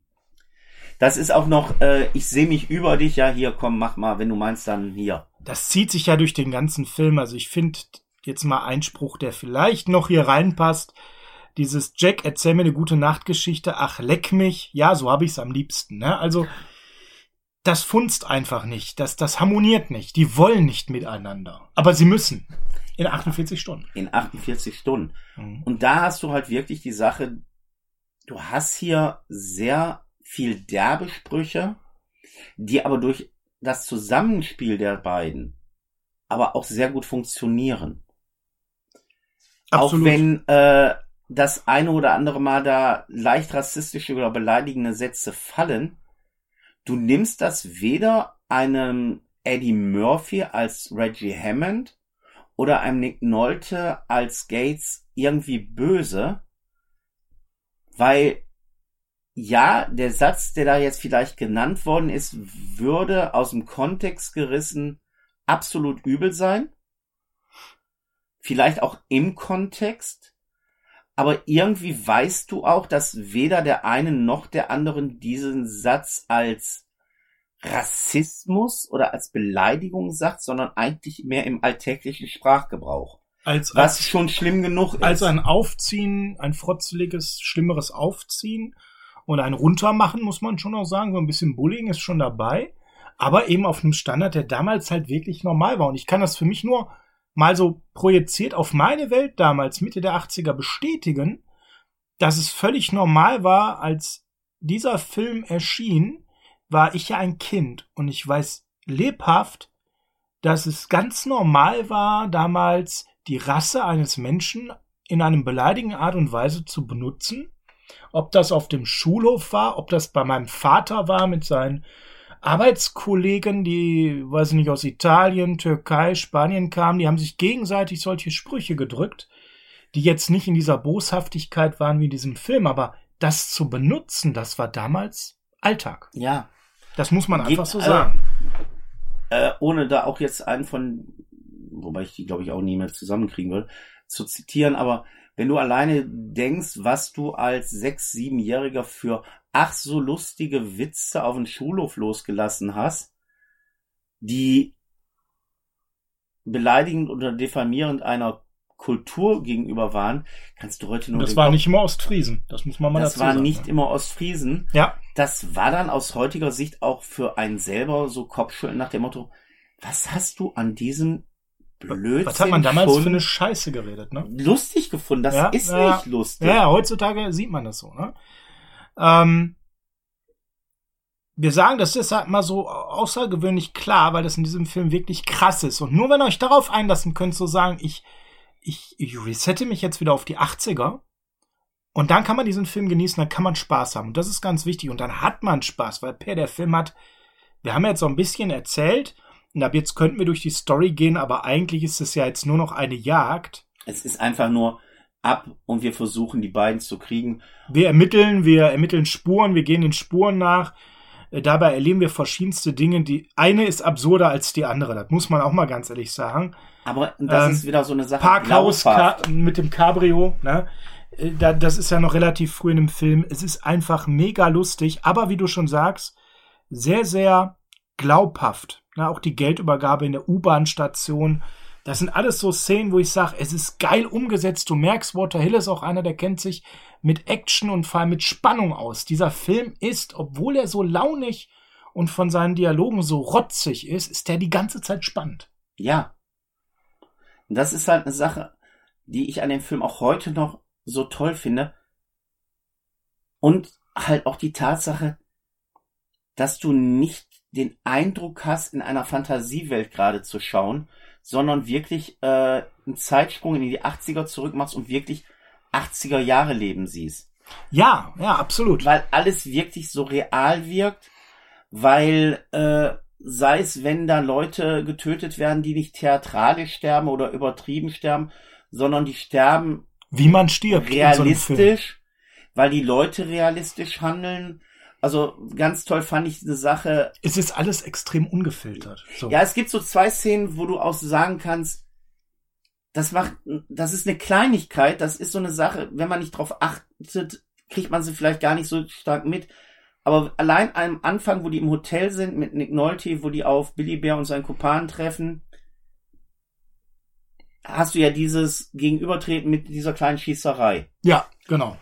Das ist auch noch, äh, ich sehe mich über dich, ja, hier, komm, mach mal, wenn du meinst, dann hier. das zieht sich ja durch den ganzen Film. Also ich finde jetzt mal Einspruch, der vielleicht noch hier reinpasst. Dieses Jack, erzähl mir eine gute Nachtgeschichte, ach leck mich. Ja, so habe ich es am liebsten. Ne? Also das funzt einfach nicht. Das, das harmoniert nicht. Die wollen nicht miteinander. Aber sie müssen. In 48 Stunden. In 48 Stunden. Mhm. Und da hast du halt wirklich die Sache, du hast hier sehr viel derbe Sprüche, die aber durch das Zusammenspiel der beiden aber auch sehr gut funktionieren. Absolut. Auch wenn äh, das eine oder andere Mal da leicht rassistische oder beleidigende Sätze fallen, du nimmst das weder einem Eddie Murphy als Reggie Hammond oder einem Nick Nolte als Gates irgendwie böse, weil ja, der Satz, der da jetzt vielleicht genannt worden ist, würde aus dem Kontext gerissen absolut übel sein. Vielleicht auch im Kontext. Aber irgendwie weißt du auch, dass weder der eine noch der anderen diesen Satz als Rassismus oder als Beleidigung sagt, sondern eigentlich mehr im alltäglichen Sprachgebrauch. als, Was als, schon schlimm genug ist. als ein Aufziehen, ein frotzeliges, schlimmeres Aufziehen und ein Runtermachen, muss man schon auch sagen. So ein bisschen Bullying ist schon dabei. Aber eben auf einem Standard, der damals halt wirklich normal war. Und ich kann das für mich nur mal so projiziert auf meine Welt damals, Mitte der 80er, bestätigen, dass es völlig normal war, als dieser Film erschien, war ich ja ein Kind. Und ich weiß lebhaft, dass es ganz normal war, damals die Rasse eines Menschen in einem beleidigenden Art und Weise zu benutzen. Ob das auf dem Schulhof war, ob das bei meinem Vater war mit seinen Arbeitskollegen, die, weiß ich nicht, aus Italien, Türkei, Spanien kamen, die haben sich gegenseitig solche Sprüche gedrückt, die jetzt nicht in dieser Boshaftigkeit waren wie in diesem Film, aber das zu benutzen, das war damals Alltag. Ja. Das muss man Geht- einfach so sagen. Äh, ohne da auch jetzt einen von, wobei ich die glaube ich auch nie mehr zusammenkriegen will, zu zitieren, aber wenn du alleine denkst, was du als sechs, siebenjähriger für ach so lustige Witze auf den Schulhof losgelassen hast, die beleidigend oder diffamierend einer Kultur gegenüber waren, kannst du heute nur Das war nicht immer Ostfriesen. Das muss man mal das dazu sagen. nicht immer Ostfriesen. Ja, Das war dann aus heutiger Sicht auch für einen selber so Kopfschütteln nach dem Motto, was hast du an diesem Blödsinn was hat man damals für eine Scheiße geredet, ne? lustig gefunden? Das Ja, ist ja. nicht lustig. Ja, ja, heutzutage sieht man das so, ne? Ähm, wir sagen das deshalb mal so außergewöhnlich klar, weil das in diesem Film wirklich krass ist. Und nur wenn ihr euch darauf einlassen könnt, so sagen, ich, ich, ich resette mich jetzt wieder auf die 80er. Und dann kann man diesen Film genießen, dann kann man Spaß haben. Und das ist ganz wichtig. Und dann hat man Spaß, weil Per, der Film hat, wir haben jetzt so ein bisschen erzählt, und ab jetzt könnten wir durch die Story gehen, aber eigentlich ist es ja jetzt nur noch eine Jagd. Es ist einfach nur ab und wir versuchen die beiden zu kriegen. Wir ermitteln, wir ermitteln Spuren, wir gehen den Spuren nach. Äh, Dabei erleben wir verschiedenste Dinge. Die eine ist absurder als die andere. Das muss man auch mal ganz ehrlich sagen. Aber das Ähm, ist wieder so eine Sache. Parkhaus mit dem Cabrio, ne? Äh, da- Das ist ja noch relativ früh in dem Film. Es ist einfach mega lustig, aber wie du schon sagst, sehr, sehr glaubhaft. Ne? Auch die Geldübergabe in der U-Bahn-Station. Das sind alles so Szenen, wo ich sage, es ist geil umgesetzt. Du merkst, Walter Hill ist auch einer, der kennt sich mit Action und vor allem mit Spannung aus. Dieser Film ist, obwohl er so launig und von seinen Dialogen so rotzig ist, ist der die ganze Zeit spannend. Ja. Das ist halt eine Sache, die ich an dem Film auch heute noch so toll finde. Und halt auch die Tatsache, dass du nicht den Eindruck hast, in einer Fantasiewelt gerade zu schauen, sondern wirklich äh, einen Zeitsprung in die 80er zurückmachst und wirklich 80er Jahre Leben siehst. Ja, ja, absolut. Weil alles wirklich so real wirkt, weil äh, sei es, wenn da Leute getötet werden, die nicht theatralisch sterben oder übertrieben sterben, sondern die sterben Wie man stirbt. in so einem Film. realistisch, weil die Leute realistisch handeln. Also ganz toll fand ich eine Sache. Es ist alles extrem ungefiltert. So. Ja, es gibt so zwei Szenen, wo du auch sagen kannst, das macht, das ist eine Kleinigkeit, das ist so eine Sache, wenn man nicht drauf achtet, kriegt man sie vielleicht gar nicht so stark mit. Aber allein am Anfang, wo die im Hotel sind mit Nick Nolte, wo die auf Billy Bear und seinen Kumpanen treffen, hast du ja dieses Gegenübertreten mit dieser kleinen Schießerei. ja, genau.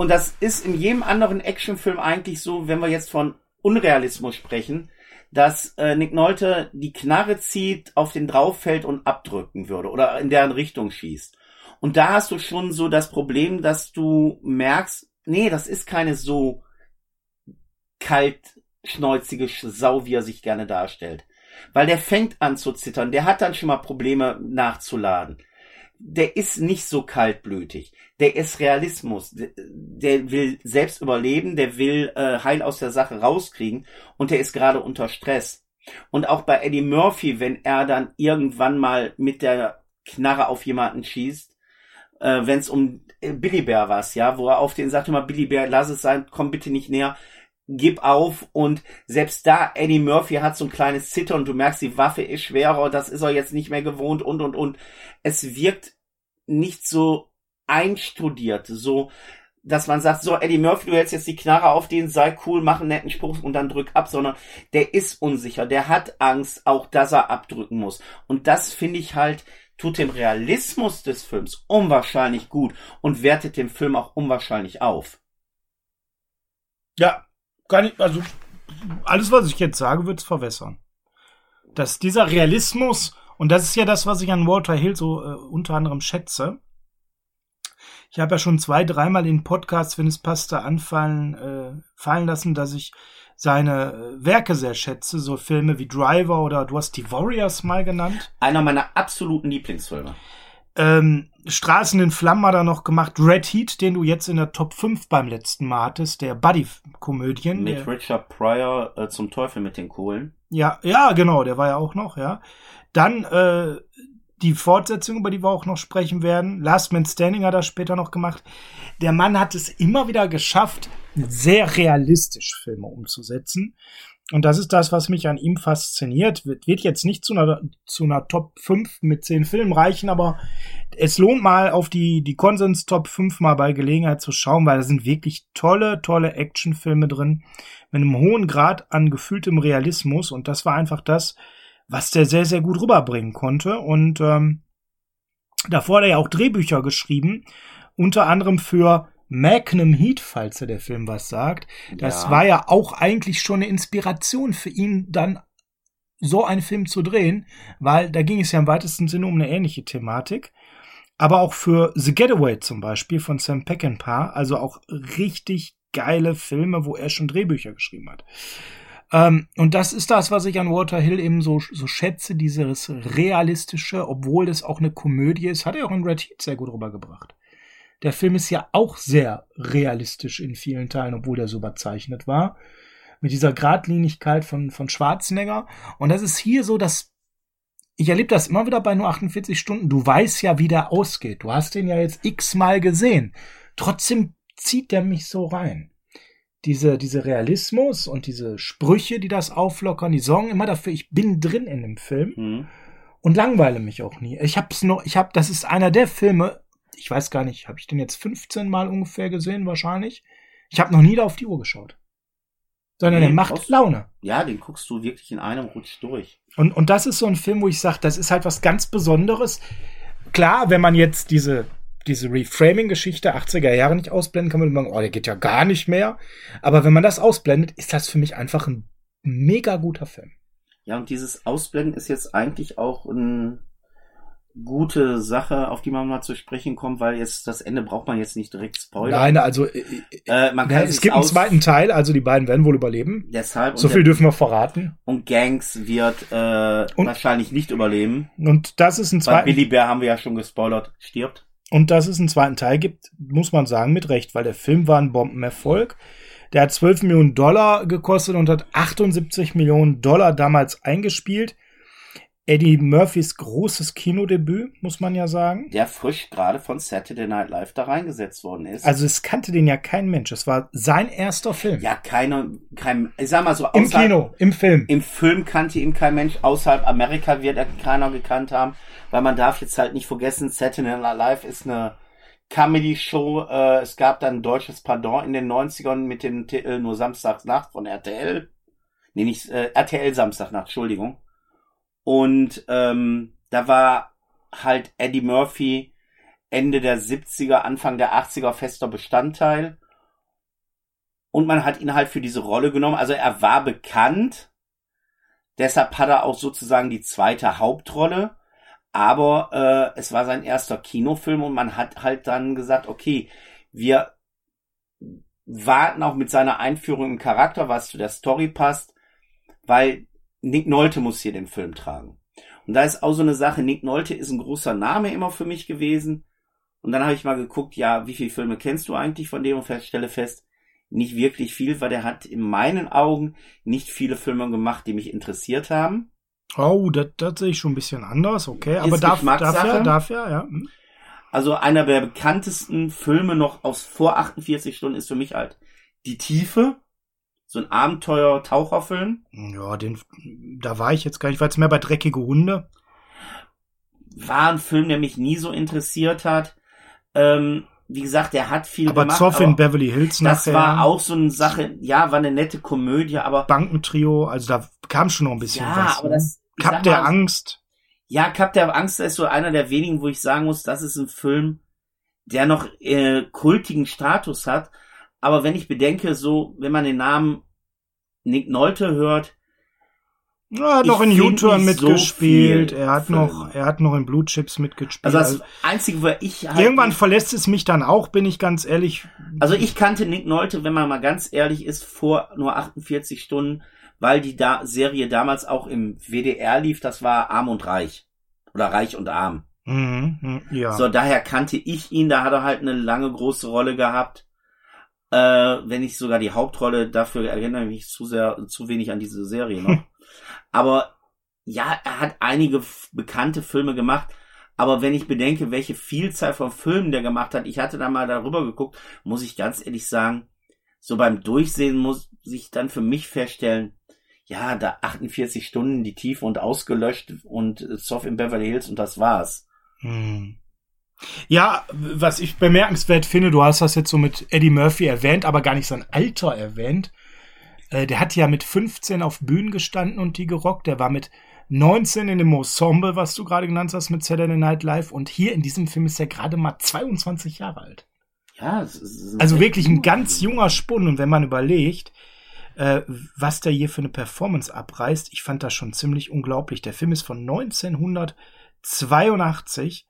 Und das ist in jedem anderen Actionfilm eigentlich so, wenn wir jetzt von Unrealismus sprechen, dass äh, Nick Nolte die Knarre zieht, auf den drauf fällt und abdrücken würde oder in deren Richtung schießt. Und da hast du schon so das Problem, dass du merkst, nee, das ist keine so kaltschnäuzige Sau, wie er sich gerne darstellt. Weil der fängt an zu zittern, der hat dann schon mal Probleme nachzuladen der ist nicht so kaltblütig. Der ist Realismus. Der, der will selbst überleben, der will äh, heil aus der Sache rauskriegen und der ist gerade unter Stress. Und auch bei Eddie Murphy, wenn er dann irgendwann mal mit der Knarre auf jemanden schießt, äh, wenn es um äh, Billy Bear war, ja, wo er auf den sagt immer, Billy Bear, lass es sein, komm bitte nicht näher, gib auf und selbst da, Eddie Murphy hat so ein kleines Zittern und du merkst, die Waffe ist schwerer, das ist er jetzt nicht mehr gewohnt und und und. Es wirkt nicht so einstudiert, so, dass man sagt, so, Eddie Murphy, du hältst jetzt die Knarre auf den, sei cool, mach einen netten Spruch und dann drück ab, sondern der ist unsicher, der hat Angst, auch dass er abdrücken muss. Und das finde ich halt, tut dem Realismus des Films unwahrscheinlich gut und wertet den Film auch unwahrscheinlich auf. Ja, gar nicht, also alles, was ich jetzt sage, wird es verwässern. Dass dieser Realismus, und das ist ja das, was ich an Walter Hill so äh, unter anderem schätze. Ich habe ja schon zwei, dreimal in Podcasts, wenn es passte, anfallen, äh, fallen lassen, dass ich seine äh, Werke sehr schätze, so Filme wie Driver oder du hast die Warriors mal genannt. Einer meiner absoluten Lieblingsfilme. Ähm, Straßen in Flammen hat er noch gemacht. Red Heat, den du jetzt in der Top 5 beim letzten Mal hattest, der Buddy-Komödien. Mit der- Richard Pryor äh, zum Teufel mit den Kohlen. Ja, ja, genau, der war ja auch noch, ja. Dann äh, die Fortsetzung, über die wir auch noch sprechen werden. Last Man Standing hat er später noch gemacht. Der Mann hat es immer wieder geschafft, sehr realistisch Filme umzusetzen. Und das ist das, was mich an ihm fasziniert. Wird, wird jetzt nicht zu einer, zu einer Top 5 mit 10 Filmen reichen, aber es lohnt mal auf die, die Konsens Top 5 mal bei Gelegenheit zu schauen, weil da sind wirklich tolle, tolle Actionfilme drin mit einem hohen Grad an gefühltem Realismus. Und das war einfach das, was der sehr, sehr gut rüberbringen konnte. Und ähm, davor hat er ja auch Drehbücher geschrieben, unter anderem für Magnum Heat, falls er der Film was sagt. Das ja. war ja auch eigentlich schon eine Inspiration für ihn, dann so einen Film zu drehen, weil da ging es ja im weitesten Sinne um eine ähnliche Thematik. Aber auch für The Getaway zum Beispiel von Sam Peckinpah, also auch richtig geile Filme, wo er schon Drehbücher geschrieben hat. Ähm, und das ist das, was ich an Walter Hill eben so, so schätze, dieses realistische, obwohl es auch eine Komödie ist, hat er auch in Red Heat sehr gut rübergebracht. Der Film ist ja auch sehr realistisch in vielen Teilen, obwohl er so überzeichnet war. Mit dieser Gradlinigkeit von, von Schwarzenegger. Und das ist hier so, dass ich erlebe das immer wieder bei nur 48 Stunden. Du weißt ja, wie der ausgeht. Du hast den ja jetzt x-mal gesehen. Trotzdem zieht der mich so rein diese, diese Realismus und diese Sprüche, die das auflockern, die sorgen immer dafür, ich bin drin in dem Film mhm. und langweile mich auch nie. Ich hab's noch, ich hab, das ist einer der Filme, ich weiß gar nicht, habe ich den jetzt 15 Mal ungefähr gesehen, wahrscheinlich. Ich habe noch nie da auf die Uhr geschaut. Sondern nee, der macht Laune. Ja, den guckst du wirklich in einem Rutsch durch. Und, und das ist so ein Film, wo ich sage, das ist halt was ganz Besonderes. Klar, wenn man jetzt diese diese Reframing-Geschichte 80er Jahre nicht ausblenden, kann man sagen, oh, der geht ja gar nicht mehr. Aber wenn man das ausblendet, ist das für mich einfach ein mega guter Film. Ja, und dieses Ausblenden ist jetzt eigentlich auch eine gute Sache, auf die man mal zu sprechen kommt, weil jetzt das Ende braucht man jetzt nicht direkt spoilern. Nein, also äh, äh, man kann es gibt einen zweiten Teil, also die beiden werden wohl überleben. Deshalb so viel dürfen wir verraten. Und Gangs wird äh, und, wahrscheinlich nicht überleben. Und das ist ein zweiter. Billy Bear haben wir ja schon gespoilert, stirbt. Und dass es einen zweiten Teil gibt, muss man sagen, mit Recht, weil der Film war ein Bombenerfolg. Der hat 12 Millionen Dollar gekostet und hat 78 Millionen Dollar damals eingespielt. Eddie Murphys großes Kinodebüt, muss man ja sagen. Der frisch gerade von Saturday Night Live da reingesetzt worden ist. Also es kannte den ja kein Mensch. Es war sein erster Film. Ja, keiner, kein, ich sag mal so. Im Kino, im Film. Im Film kannte ihn kein Mensch. Außerhalb Amerika wird er keiner gekannt haben. Weil man darf jetzt halt nicht vergessen, Saturday Night Live ist eine Comedy-Show. Äh, es gab dann ein deutsches Pardon in den 90ern mit dem Titel Nur Samstagsnacht von RTL. Nee, nicht äh, RTL Samstagnacht, Entschuldigung. Und ähm, da war halt Eddie Murphy Ende der 70er, Anfang der 80er fester Bestandteil. Und man hat ihn halt für diese Rolle genommen. Also er war bekannt. Deshalb hat er auch sozusagen die zweite Hauptrolle. Aber äh, es war sein erster Kinofilm und man hat halt dann gesagt, okay, wir warten auch mit seiner Einführung im Charakter, was zu der Story passt, weil Nick Nolte muss hier den Film tragen. Und da ist auch so eine Sache, Nick Nolte ist ein großer Name immer für mich gewesen. Und dann habe ich mal geguckt, ja, wie viele Filme kennst du eigentlich von dem und stelle fest, nicht wirklich viel, weil der hat in meinen Augen nicht viele Filme gemacht, die mich interessiert haben. Oh, das, das sehe ich schon ein bisschen anders, okay. Aber darf, darf ja, darf ja, ja. Also einer der bekanntesten Filme noch aus vor 48 Stunden ist für mich halt Die Tiefe so ein Abenteuer-Taucherfilm. Ja, den, da war ich jetzt gar nicht, ich war jetzt mehr bei dreckige Hunde. War ein Film, der mich nie so interessiert hat. Ähm, wie gesagt, der hat viel aber gemacht. Zoff in Beverly Hills Das nachher. war auch so eine Sache, ja, war eine nette Komödie, aber. Bankentrio, also da kam schon noch ein bisschen ja, was. Aber ne? das, Cup der mal, Angst. Ja, Cup der Angst ist so einer der wenigen, wo ich sagen muss, das ist ein Film, der noch äh, kultigen Status hat, aber wenn ich bedenke, so, wenn man den Namen Nick Nolte hört, er hat noch in U-Turn mitgespielt. So er hat Film. noch, er hat noch in Blue Chips mitgespielt. Also das Einzige, wo ich halt Irgendwann verlässt es mich dann auch, bin ich ganz ehrlich. Also ich kannte Nick Nolte, wenn man mal ganz ehrlich ist, vor nur 48 Stunden, weil die da Serie damals auch im WDR lief, das war Arm und Reich. Oder Reich und Arm. Mhm, mhm ja. So, daher kannte ich ihn, da hat er halt eine lange große Rolle gehabt äh, wenn ich sogar die Hauptrolle, dafür erinnere ich mich zu sehr, zu wenig an diese Serie noch. Aber ja, er hat einige bekannte Filme gemacht, Aber wenn ich bedenke, welche Vielzahl von Filmen der gemacht hat, ich hatte da mal darüber geguckt, muss ich ganz ehrlich sagen, so beim Durchsehen muss ich dann für mich feststellen, ja, da 48 Stunden die Tiefe und ausgelöscht und Soft in Beverly Hills und das war's. Hm. Ja, was ich bemerkenswert finde, du hast das jetzt so mit Eddie Murphy erwähnt, aber gar nicht sein Alter erwähnt. Äh, der hat ja mit 15 auf Bühnen gestanden und die gerockt. Der war mit 19 in dem Ensemble, was du gerade genannt hast, mit Saturday Night Live. Und hier in diesem Film ist er gerade mal 22 Jahre alt. Ja, also wirklich ein ganz junger Spund. Und wenn man überlegt, äh, was der hier für eine Performance abreißt, ich fand das schon ziemlich unglaublich. Der Film ist von 1982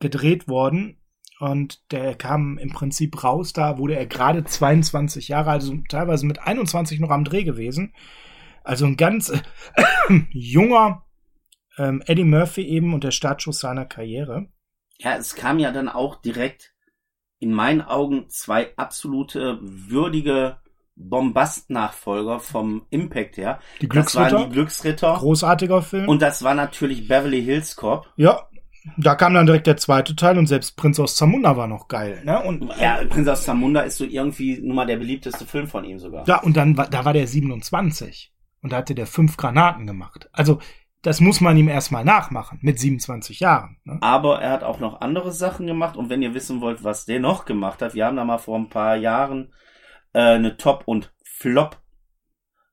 gedreht worden und der kam im Prinzip raus, da wurde er gerade 22 Jahre, also teilweise mit 21 noch am Dreh gewesen. Also ein ganz äh, junger ähm, Eddie Murphy eben und der Startschuss seiner Karriere. Ja, es kam ja dann auch direkt in meinen Augen zwei absolute würdige Bombast-Nachfolger vom Impact her. Die Glücksritter. Das waren die Glücksritter. Großartiger Film. Und das war natürlich Beverly Hills Cop. Ja, da kam dann direkt der zweite Teil und selbst Prinz aus Zamunda war noch geil, ne? Und ja, Prinz aus Zamunda ist so irgendwie nun mal der beliebteste Film von ihm sogar. Ja, und dann war, da war der 27 und da hatte der fünf Granaten gemacht. Also das muss man ihm erstmal nachmachen mit 27 Jahren. Ne? Aber er hat auch noch andere Sachen gemacht und wenn ihr wissen wollt, was der noch gemacht hat, wir haben da mal vor ein paar Jahren äh, eine Top- und Flop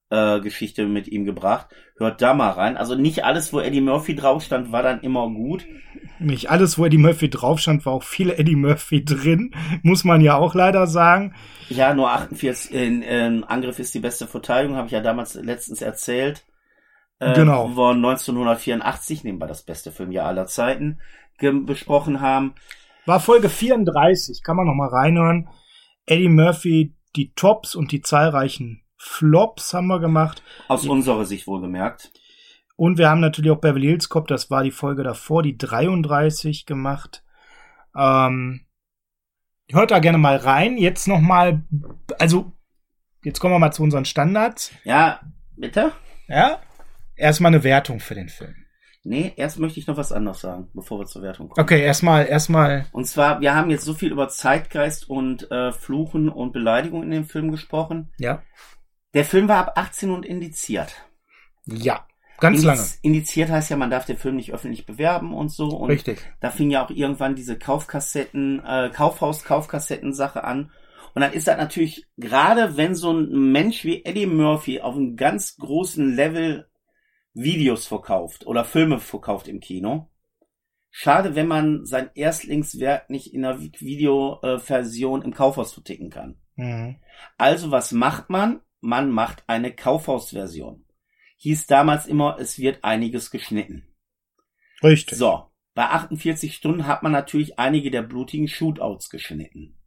äh, Geschichte mit ihm gebracht. Hört da mal rein. Also nicht alles, wo Eddie Murphy drauf stand, war dann immer gut. Nicht alles, wo Eddie Murphy drauf stand, war auch viel Eddie Murphy drin. Muss man ja auch leider sagen. Ja, nur 48 in, in Angriff ist die beste Verteidigung, habe ich ja damals letztens erzählt. Äh, genau. Wo 1984, nebenbei das beste Filmjahr aller Zeiten, besprochen haben. War Folge 34, kann man noch mal reinhören. Eddie Murphy, die Tops und die zahlreichen Flops haben wir gemacht. Aus unserer Sicht wohlgemerkt. Und wir haben natürlich auch Beverly Hills Cop, das war die Folge davor, die 33 gemacht. Ähm, hört da gerne mal rein. Jetzt noch mal, also jetzt kommen wir mal zu unseren Standards. Ja, bitte? Ja, erstmal eine Wertung für den Film. Nee, erst möchte ich noch was anderes sagen, bevor wir zur Wertung kommen. Okay, erstmal, erstmal. Und zwar, wir haben jetzt so viel über Zeitgeist und äh, Fluchen und Beleidigung in dem Film gesprochen. Ja. Der Film war ab 18 und indiziert. Ja, ganz Indiz lange. Indiziert heißt ja, man darf den Film nicht öffentlich bewerben und so. Und Richtig. Da fing ja auch irgendwann diese Kaufkassetten, äh, Kaufhaus-Kaufkassetten-Sache an. Und dann ist das natürlich, gerade wenn so ein Mensch wie Eddie Murphy auf einem ganz großen Level Videos verkauft oder Filme verkauft im Kino, schade, wenn man sein Erstlingswerk nicht in einer Videoversion im Kaufhaus verticken kann. Mhm. Also was macht man? man macht eine Kaufhausversion. Hieß damals immer, es wird einiges geschnitten. Richtig. So, bei 48 Stunden hat man natürlich einige der blutigen Shootouts geschnitten.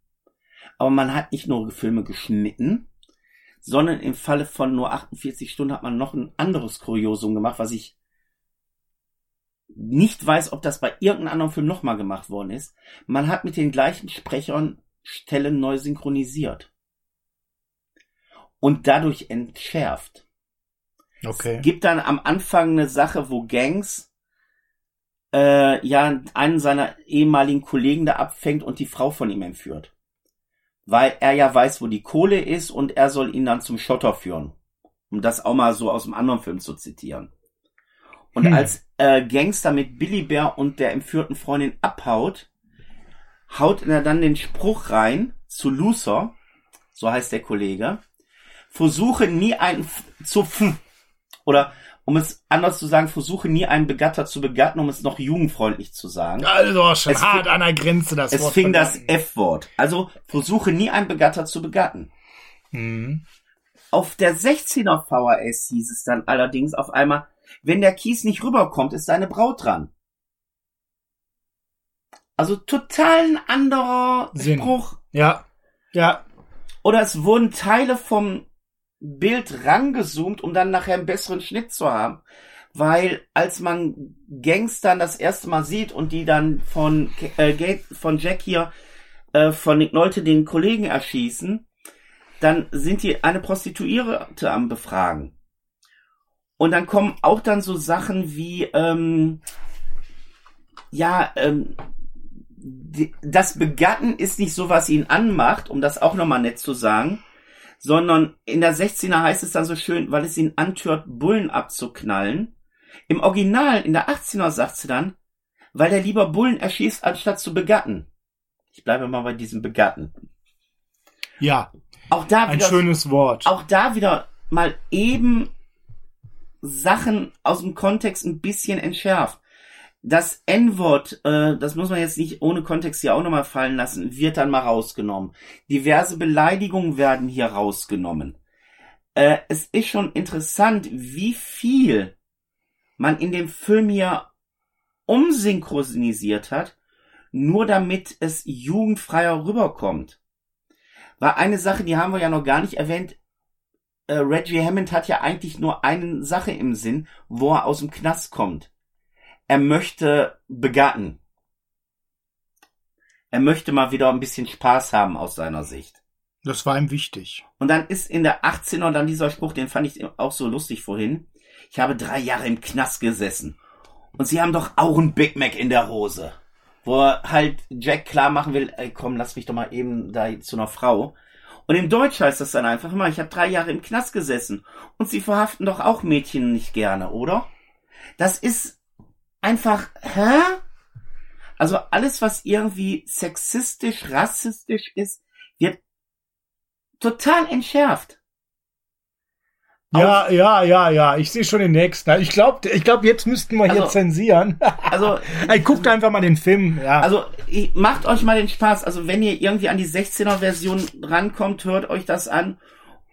Aber man hat nicht nur Filme geschnitten, sondern im Falle von nur 48 Stunden hat man noch ein anderes Kuriosum gemacht, was ich nicht weiß, ob das bei irgendeinem anderen Film nochmal gemacht worden ist. Man hat mit den gleichen Sprechern Stellen neu synchronisiert und dadurch entschärft. Okay. Es gibt dann am Anfang eine Sache, wo Gangs äh, ja einen seiner ehemaligen Kollegen da abfängt und die Frau von ihm entführt. Weil er ja weiß, wo die Kohle ist und er soll ihn dann zum Schotter führen. Um das auch mal so aus dem anderen Film zu zitieren. Und hm. als äh, Gangster mit Billy Bear und der entführten Freundin abhaut, haut er dann den Spruch rein zu Loser, so heißt der Kollege, versuche nie einen zu oder um es anders zu sagen, versuche nie einen Begatter zu begatten, um es noch jugendfreundlich zu sagen. Also schon es hart an der Grenze das es Wort. Es fing das F-Wort. Also versuche nie einen Begatter zu begatten. Mhm. Auf der 16er VHS hieß es dann allerdings auf einmal, wenn der Kies nicht rüberkommt, ist deine Braut dran. Also total ein anderer Sinn. Spruch. Ja. Ja. Oder es wurden Teile vom Bild rangezoomt, um dann nachher einen besseren Schnitt zu haben. Weil als man Gangstern das erste Mal sieht und die dann von, äh, von Jack hier, äh, von Nick Nolte den Kollegen erschießen, dann sind die eine Prostituierte am Befragen. Und dann kommen auch dann so Sachen wie, ähm, ja, ähm, die, das Begatten ist nicht so, was ihn anmacht, um das auch nochmal nett zu sagen, sondern in der 16er heißt es dann so schön, weil es ihn antört, Bullen abzuknallen. Im Original, in der 18er sagt sie dann, weil er lieber Bullen erschießt, anstatt zu begatten. Ich bleibe mal bei diesem Begatten. Ja. Auch da ein wieder, schönes Wort. auch da wieder mal eben Sachen aus dem Kontext ein bisschen entschärft. Das N-Wort, äh, das muss man jetzt nicht ohne Kontext hier auch nochmal fallen lassen, wird dann mal rausgenommen. Diverse Beleidigungen werden hier rausgenommen. Äh, es ist schon interessant, wie viel man in dem Film hier umsynchronisiert hat, nur damit es jugendfreier rüberkommt. War eine Sache, die haben wir ja noch gar nicht erwähnt. Äh, Reggie Hammond hat ja eigentlich nur eine Sache im Sinn, wo er aus dem Knast kommt. Er möchte begatten. Er möchte mal wieder ein bisschen Spaß haben aus seiner Sicht. Das war ihm wichtig. Und dann ist in der 18er dann dieser Spruch, den fand ich auch so lustig vorhin. Ich habe drei Jahre im Knast gesessen. Und sie haben doch auch ein Big Mac in der Hose. Wo er halt Jack klar machen will, ey, komm, lass mich doch mal eben da zu einer Frau. Und im Deutsch heißt das dann einfach immer, ich habe drei Jahre im Knast gesessen. Und sie verhaften doch auch Mädchen nicht gerne, oder? Das ist einfach, hä? Also alles, was irgendwie sexistisch, rassistisch ist, wird total entschärft. Ja, ja, ja, ja. Ich sehe schon den nächsten. Ich glaube, ich glaub, jetzt müssten wir hier Also- zensieren. Also, Ey, guckt einfach mal den Film. Ja. also macht euch mal den Spaß. Also wenn ihr irgendwie an die 16er-Version rankommt, hört euch das an.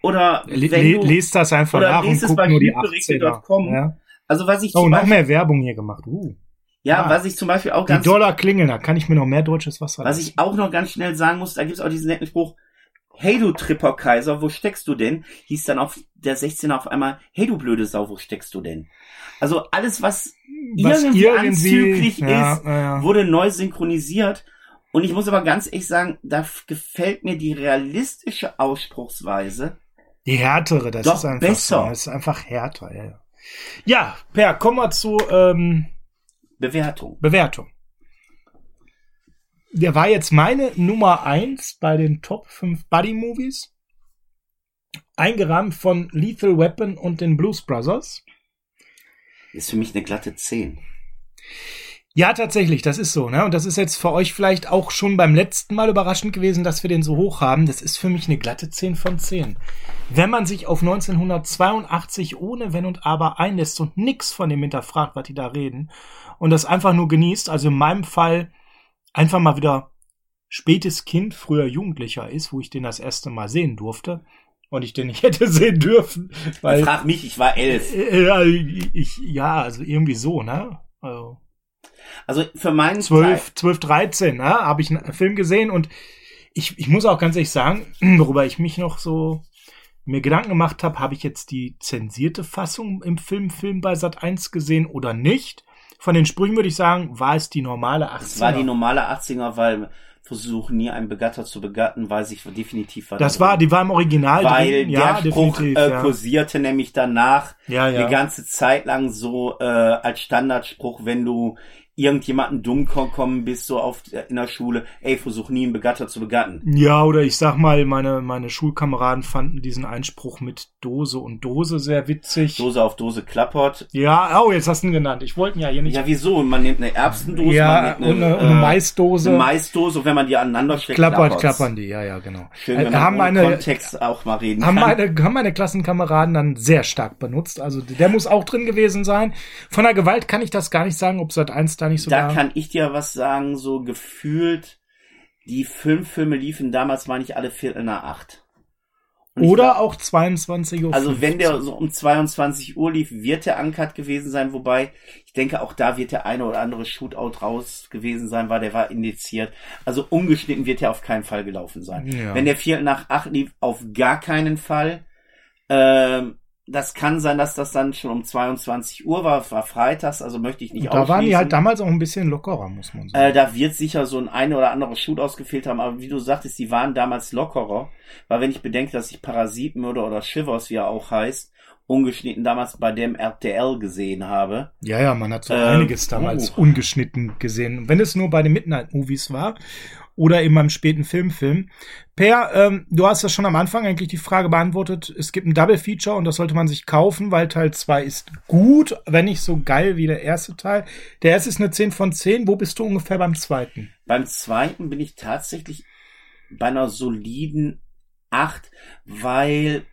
Oder Le le du, lest das einfach nach und lest es guckt bei nur die Spielberichte.com. 80er. Ja. Also was ich Oh, noch Beispiel, mehr Werbung hier gemacht. Uh. ja, Ah. was ich zum Beispiel auch Die ganz, Dollar klingeln, da kann ich mir noch mehr deutsches Wasser was lassen. ich auch noch ganz schnell sagen muss, da gibt's auch diesen netten Spruch, hey du Tripper Kaiser, wo steckst du denn? Hieß dann auf der 16er auf einmal, hey du blöde Sau, wo steckst du denn? Also alles, was Was irgendwie anzüglich ja, ist, ja, wurde neu synchronisiert. Und ich muss aber ganz ehrlich sagen, da gefällt mir die realistische Ausspruchsweise. Die härtere, das Doch ist einfach besser. so. Das ist einfach härter, ja. Ja. Per, kommen wir zu ähm, Bewertung. Bewertung. Der war jetzt meine Nummer eins bei den Top 5 Buddy Movies. Eingerahmt von Lethal Weapon und den Blues Brothers. Ist für mich eine glatte 10. Ja, tatsächlich, das ist so, ne? Und das ist jetzt für euch vielleicht auch schon beim letzten Mal überraschend gewesen, dass wir den so hoch haben. Das ist für mich eine glatte 10 von 10. Wenn man sich auf 1982 ohne Wenn und Aber einlässt und nix von dem hinterfragt, was die da reden, und das einfach nur genießt, also in meinem Fall einfach mal wieder spätes Kind, früher Jugendlicher ist, wo ich den das erste Mal sehen durfte und ich den nicht hätte sehen dürfen, weil Frag mich, ich war elf. äh, ja, ich, ja, also irgendwie so, ne? Also Also für meinen 12, 12, 13, ne, habe ich einen Film gesehen und ich, ich muss auch ganz ehrlich sagen, worüber ich mich noch so mir Gedanken gemacht habe, habe ich jetzt die zensierte Fassung im Film, Film bei Sat 1 gesehen oder nicht? Von den Sprüchen würde ich sagen, war es die normale 18er. Es war die normale 80er, weil versuchen nie einen Begatter zu begatten, weiß ich definitiv was. das war, die war im Original weil drin. Ja, der Spruch definitiv. äh, ja. kursierte nämlich danach ja, ja. eine ganze Zeit lang so äh, als Standardspruch, wenn du irgendjemanden dumm kommen bist, so auf in der Schule, ey, versuch nie einen Begatter zu begatten. Ja, oder ich sag mal, meine, meine Schulkameraden fanden diesen Einspruch mit Dose und Dose sehr witzig. Dose auf Dose klappert. Ja, oh, jetzt hast du ihn genannt. Ich wollte ihn ja hier nicht. Ja, wieso? Man nimmt eine Erbsendose, man ja, nimmt und eine, und eine Maisdose. eine Maisdose, und wenn man die aneinander steckt, klappert, klappert's. klappern die, ja, ja, genau. Schön, wenn Äh, man haben meine, Kontext auch mal reden haben kann. meine, haben meine Klassenkameraden dann sehr stark benutzt. Also der muss auch drin gewesen sein. Von der Gewalt kann ich das gar nicht sagen, ob seit eins da nicht so da kann ich dir was sagen, so gefühlt, die Filmfilme liefen damals, meine ich, alle Viertel nach acht. Und Oder glaub, auch 22 Uhr. Also wenn der so um 22 Uhr lief, wird der Uncut gewesen sein, wobei ich denke, auch da wird der eine oder andere Shootout raus gewesen sein, weil der war indiziert. Also umgeschnitten wird er auf keinen Fall gelaufen sein. Ja. Wenn der Viertel nach acht lief, auf gar keinen Fall. Ähm, das kann sein, dass das dann schon um 22 Uhr war, war freitags, also möchte ich nicht Und da waren die halt damals auch ein bisschen lockerer, muss man sagen. Äh, da wird sicher so ein eine oder andere Shoot ausgefehlt haben, aber wie du sagtest, die waren damals lockerer, weil wenn ich bedenke, dass ich Parasitenmörder oder Shivers, wie er auch heißt, ungeschnitten damals bei dem RTL gesehen habe. Ja, ja, man hat so Ähm, einiges damals oh. ungeschnitten gesehen. Wenn es nur bei den Midnight-Movies war oder eben beim späten Filmfilm. Per, ähm, du hast ja schon am Anfang eigentlich die Frage beantwortet. Es gibt ein Double-Feature und das sollte man sich kaufen, weil Teil 2 ist gut, wenn nicht so geil wie der erste Teil. Der erste ist eine 10 von 10. Wo bist du ungefähr beim zweiten? Beim zweiten bin ich tatsächlich bei einer soliden 8, weil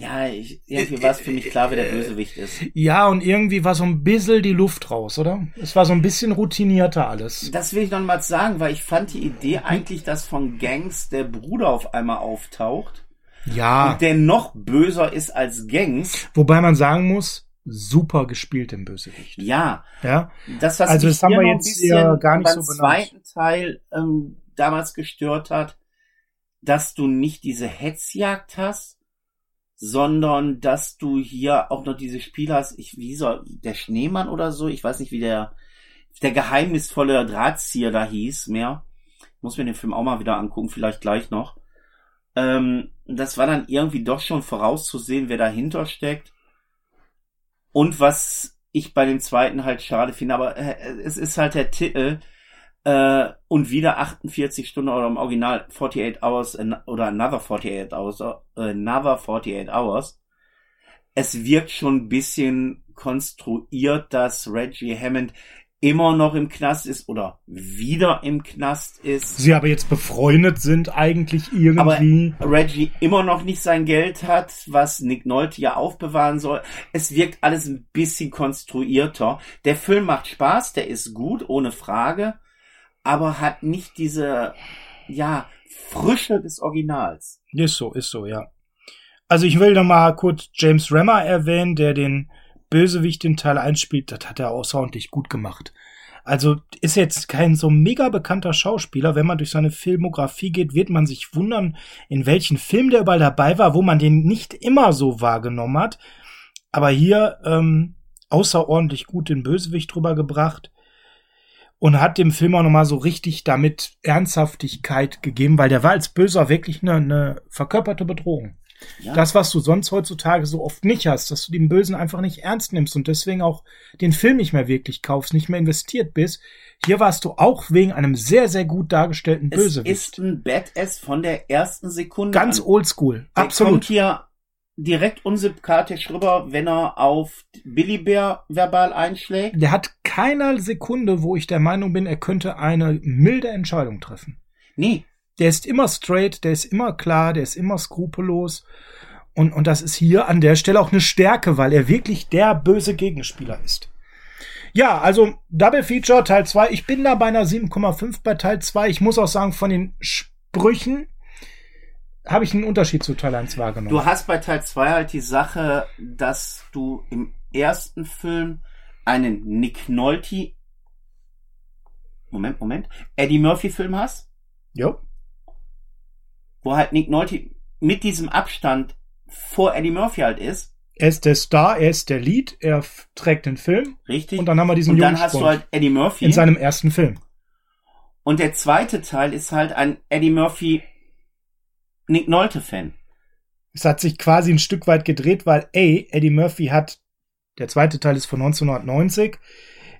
ja, ich, irgendwie war es für mich klar, wer der Bösewicht ist. Ja, und irgendwie war so ein bisschen die Luft raus, oder? Es war so ein bisschen routinierter alles. Das will ich noch mal sagen, weil ich fand die Idee eigentlich, dass von Gangs der Bruder auf einmal auftaucht Ja. und der noch böser ist als Gangs. Wobei man sagen muss, super gespielt im Bösewicht. Ja, Ja. das, was Also mich das haben hier wir jetzt ja gar nicht beim so benannt. zweiten Teil ähm, damals gestört hat, dass du nicht diese Hetzjagd hast, sondern dass du hier auch noch diese Spiel hast, ich, wie soll, der Schneemann oder so, ich weiß nicht, wie der, der geheimnisvolle Drahtzieher da hieß, mehr. Muss mir den Film auch mal wieder angucken, vielleicht gleich noch. Ähm, das war dann irgendwie doch schon vorauszusehen, wer dahinter steckt. Und was ich bei dem zweiten halt schade finde, aber äh, es ist halt der Titel äh, und wieder 48 Stunden oder im Original 48 Hours oder Another 48 Hours, äh, Another 48 Hours. Es wirkt schon ein bisschen konstruiert, dass Reggie Hammond immer noch im Knast ist oder wieder im Knast ist. Sie aber jetzt befreundet sind eigentlich irgendwie. Reggie immer noch nicht sein Geld hat, was Nick Nolte ja aufbewahren soll. Es wirkt alles ein bisschen konstruierter. Der Film macht Spaß, der ist gut, ohne Frage, aber hat nicht diese, ja, Frische des Originals. Ist so, ist so, ja. Also ich will noch mal kurz James Remmer erwähnen, der den Bösewicht in Teil 1 spielt. Das hat er außerordentlich gut gemacht. Also ist jetzt kein so mega bekannter Schauspieler. Wenn man durch seine Filmografie geht, wird man sich wundern, in welchen Film der überall dabei war, wo man den nicht immer so wahrgenommen hat. Aber hier ähm, außerordentlich gut den Bösewicht drüber gebracht und hat dem Film auch nochmal so richtig damit Ernsthaftigkeit gegeben, weil der war als Böser wirklich eine, eine verkörperte Bedrohung. Ja. Das, was du sonst heutzutage so oft nicht hast, dass du den Bösen einfach nicht ernst nimmst und deswegen auch den Film nicht mehr wirklich kaufst, nicht mehr investiert bist. Hier warst du auch wegen einem sehr, sehr gut dargestellten es Bösewicht. ist ein Badass von der ersten Sekunde Ganz an. oldschool. Der kommt Absolut. hier direkt unsympathisch rüber, wenn er auf Billy Bear verbal einschlägt. Der hat keiner Sekunde, wo ich der Meinung bin, er könnte eine milde Entscheidung treffen. Nee, Der ist immer straight, der ist immer klar, der ist immer skrupellos. Und, und das ist hier an der Stelle auch eine Stärke, weil er wirklich der böse Gegenspieler ist. Ja, also Double Feature Teil 2. Ich bin da bei einer 7,5 bei Teil 2. Ich muss auch sagen, von den Sprüchen habe ich einen Unterschied zu Teil 1 wahrgenommen. Du hast bei Teil 2 halt die Sache, dass du im ersten Film einen Nick Nolte Moment, Moment, Eddie Murphy Film hast, jo. wo halt Nick Nolte mit diesem Abstand vor Eddie Murphy halt ist, Er ist der Star, er ist der Lead, er trägt den Film richtig? und dann haben wir diesen Und dann hast du halt Eddie Murphy. in seinem ersten Film. und der zweite Teil ist halt ein Eddie Murphy Nick Nolte Fan. Es hat sich quasi ein Stück weit gedreht, weil A, Eddie Murphy hat, der zweite Teil ist von 1990,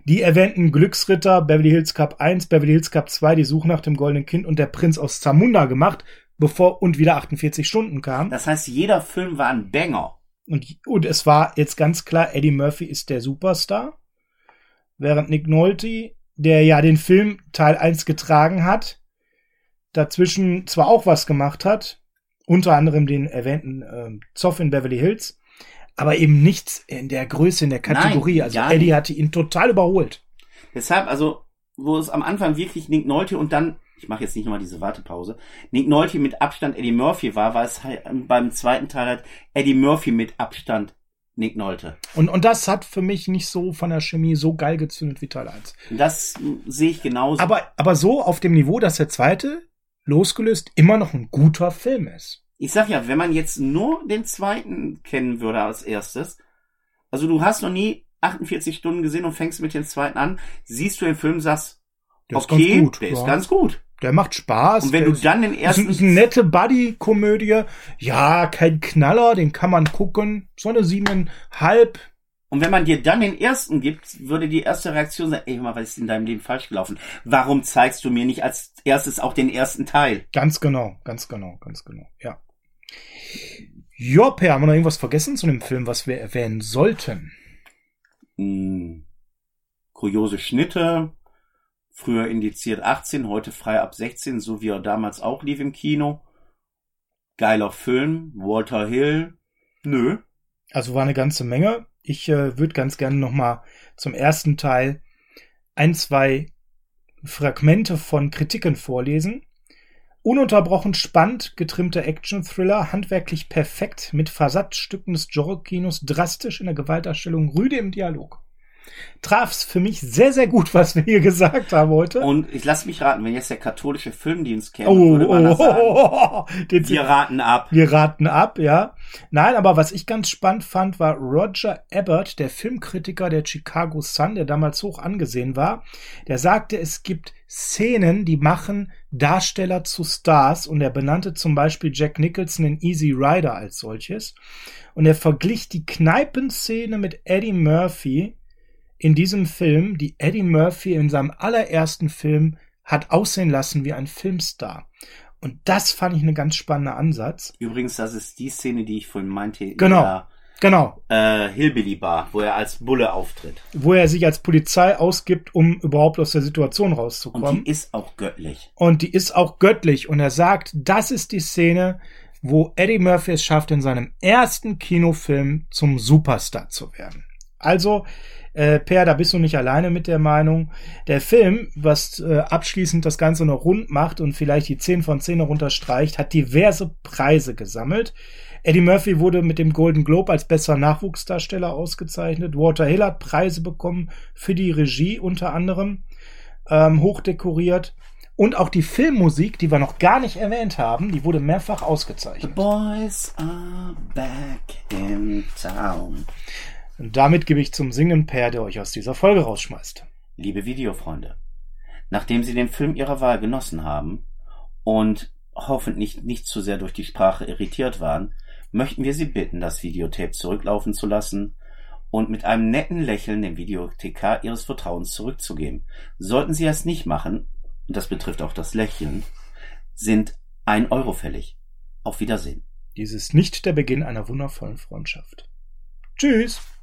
die erwähnten Glücksritter, Beverly Hills Cup 1, Beverly Hills Cup 2, die Suche nach dem goldenen Kind und der Prinz aus Zamunda gemacht, bevor und wieder 48 Stunden kam. Das heißt, jeder Film war ein Banger. Und, und es war jetzt ganz klar, Eddie Murphy ist der Superstar, während Nick Nolte, der ja den Film Teil 1 getragen hat, dazwischen zwar auch was gemacht hat, unter anderem den erwähnten ähm, Zoff in Beverly Hills, aber eben nichts in der Größe, in der Kategorie. Nein, also Eddie hatte ihn total überholt. Deshalb, also, wo es am Anfang wirklich Nick Nolte und dann, ich mache jetzt nicht nochmal diese Wartepause, Nick Nolte mit Abstand Eddie Murphy war, war es halt beim zweiten Teil halt Eddie Murphy mit Abstand Nick Nolte. Und, und das hat für mich nicht so von der Chemie so geil gezündet wie Teil 1. Und Das mm, sehe ich genauso. Aber, aber so auf dem Niveau, dass der zweite, losgelöst, immer noch ein guter Film ist. ich sag ja, wenn man jetzt nur den zweiten kennen würde als erstes, also du hast noch nie 48 Stunden gesehen und fängst mit dem zweiten an, siehst du den Film, sagst, Der ist okay, ganz gut, der ja. ist ganz gut. Der macht Spaß. Und wenn du dann den ist, ersten ist eine nette Buddy-Komödie. Ja, kein Knaller, den kann man gucken. So eine siebeneinhalb. Und wenn man dir dann den ersten gibt, würde die erste Reaktion sein, ey, mal, was ist in deinem Leben falsch gelaufen? Warum zeigst du mir nicht als erstes auch den ersten Teil? Ganz genau, ganz genau, ganz genau, ja. Ja, Per, haben wir noch irgendwas vergessen zu dem Film, was wir erwähnen sollten? Hm, kuriose Schnitte, früher indiziert 18, heute frei ab 16, so wie er damals auch lief im Kino. Geiler Film, Walter Hill, nö. Also war eine ganze Menge. Ich äh, würde ganz gerne noch mal zum ersten Teil ein, zwei Fragmente von Kritiken vorlesen. Ununterbrochen spannend getrimmter Action-Thriller, handwerklich perfekt, mit Versatzstücken des Genre-Kinos, drastisch in der Gewaltdarstellung, rüde im Dialog. Traf's für mich sehr, sehr gut, was wir hier gesagt haben heute. Und ich lass mich raten, wenn jetzt der katholische Filmdienst käme, oh, würde man oh, das sagen. oh, oh, oh, Wir raten ab. Wir raten ab, ja. Nein, aber was ich ganz spannend fand, war Roger Ebert, der Filmkritiker der Chicago Sun, der damals hoch angesehen war. Der sagte, es gibt Szenen, die machen Darsteller zu Stars und er benannte zum Beispiel Jack Nicholson in Easy Rider als solches. Und er verglich die Kneipenszene mit Eddie Murphy in diesem Film, die Eddie Murphy in seinem allerersten Film hat aussehen lassen wie ein Filmstar. Und das fand ich einen ganz spannender Ansatz. Übrigens, das ist die Szene, die ich vorhin meinte. in Genau. der, Genau, Äh, Hillbilly Bar, wo er als Bulle auftritt. wo er sich als Polizei ausgibt, um überhaupt aus der Situation Und rauszukommen. die ist auch göttlich. Und die ist auch göttlich. Und er sagt, das ist die Szene, wo Eddie Murphy es schafft, in seinem ersten Kinofilm zum Superstar zu werden. Also, äh, Per, da bist du nicht alleine mit der Meinung. Der Film, was äh, abschließend das Ganze noch rund macht und vielleicht die 10 von 10 noch unterstreicht, hat diverse Preise gesammelt. Eddie Murphy wurde mit dem Golden Globe als bester Nachwuchsdarsteller ausgezeichnet. Walter Hill hat Preise bekommen für die Regie unter anderem, ähm, hochdekoriert. Und auch die Filmmusik, die wir noch gar nicht erwähnt haben, die wurde mehrfach The ausgezeichnet. boys are back in town. Und damit gebe ich zum Singen Per, der euch aus dieser Folge rausschmeißt. Liebe Videofreunde, nachdem Sie den Film Ihrer Wahl genossen haben und hoffentlich nicht zu sehr durch die Sprache irritiert waren, möchten wir Sie bitten, das Videotape zurücklaufen zu lassen und mit einem netten Lächeln dem Videothekar Ihres Vertrauens zurückzugeben. Sollten Sie es nicht machen, und das betrifft auch das Lächeln, sind ein Euro fällig. Auf Wiedersehen. Dies ist nicht der Beginn einer wundervollen Freundschaft. Tschüss!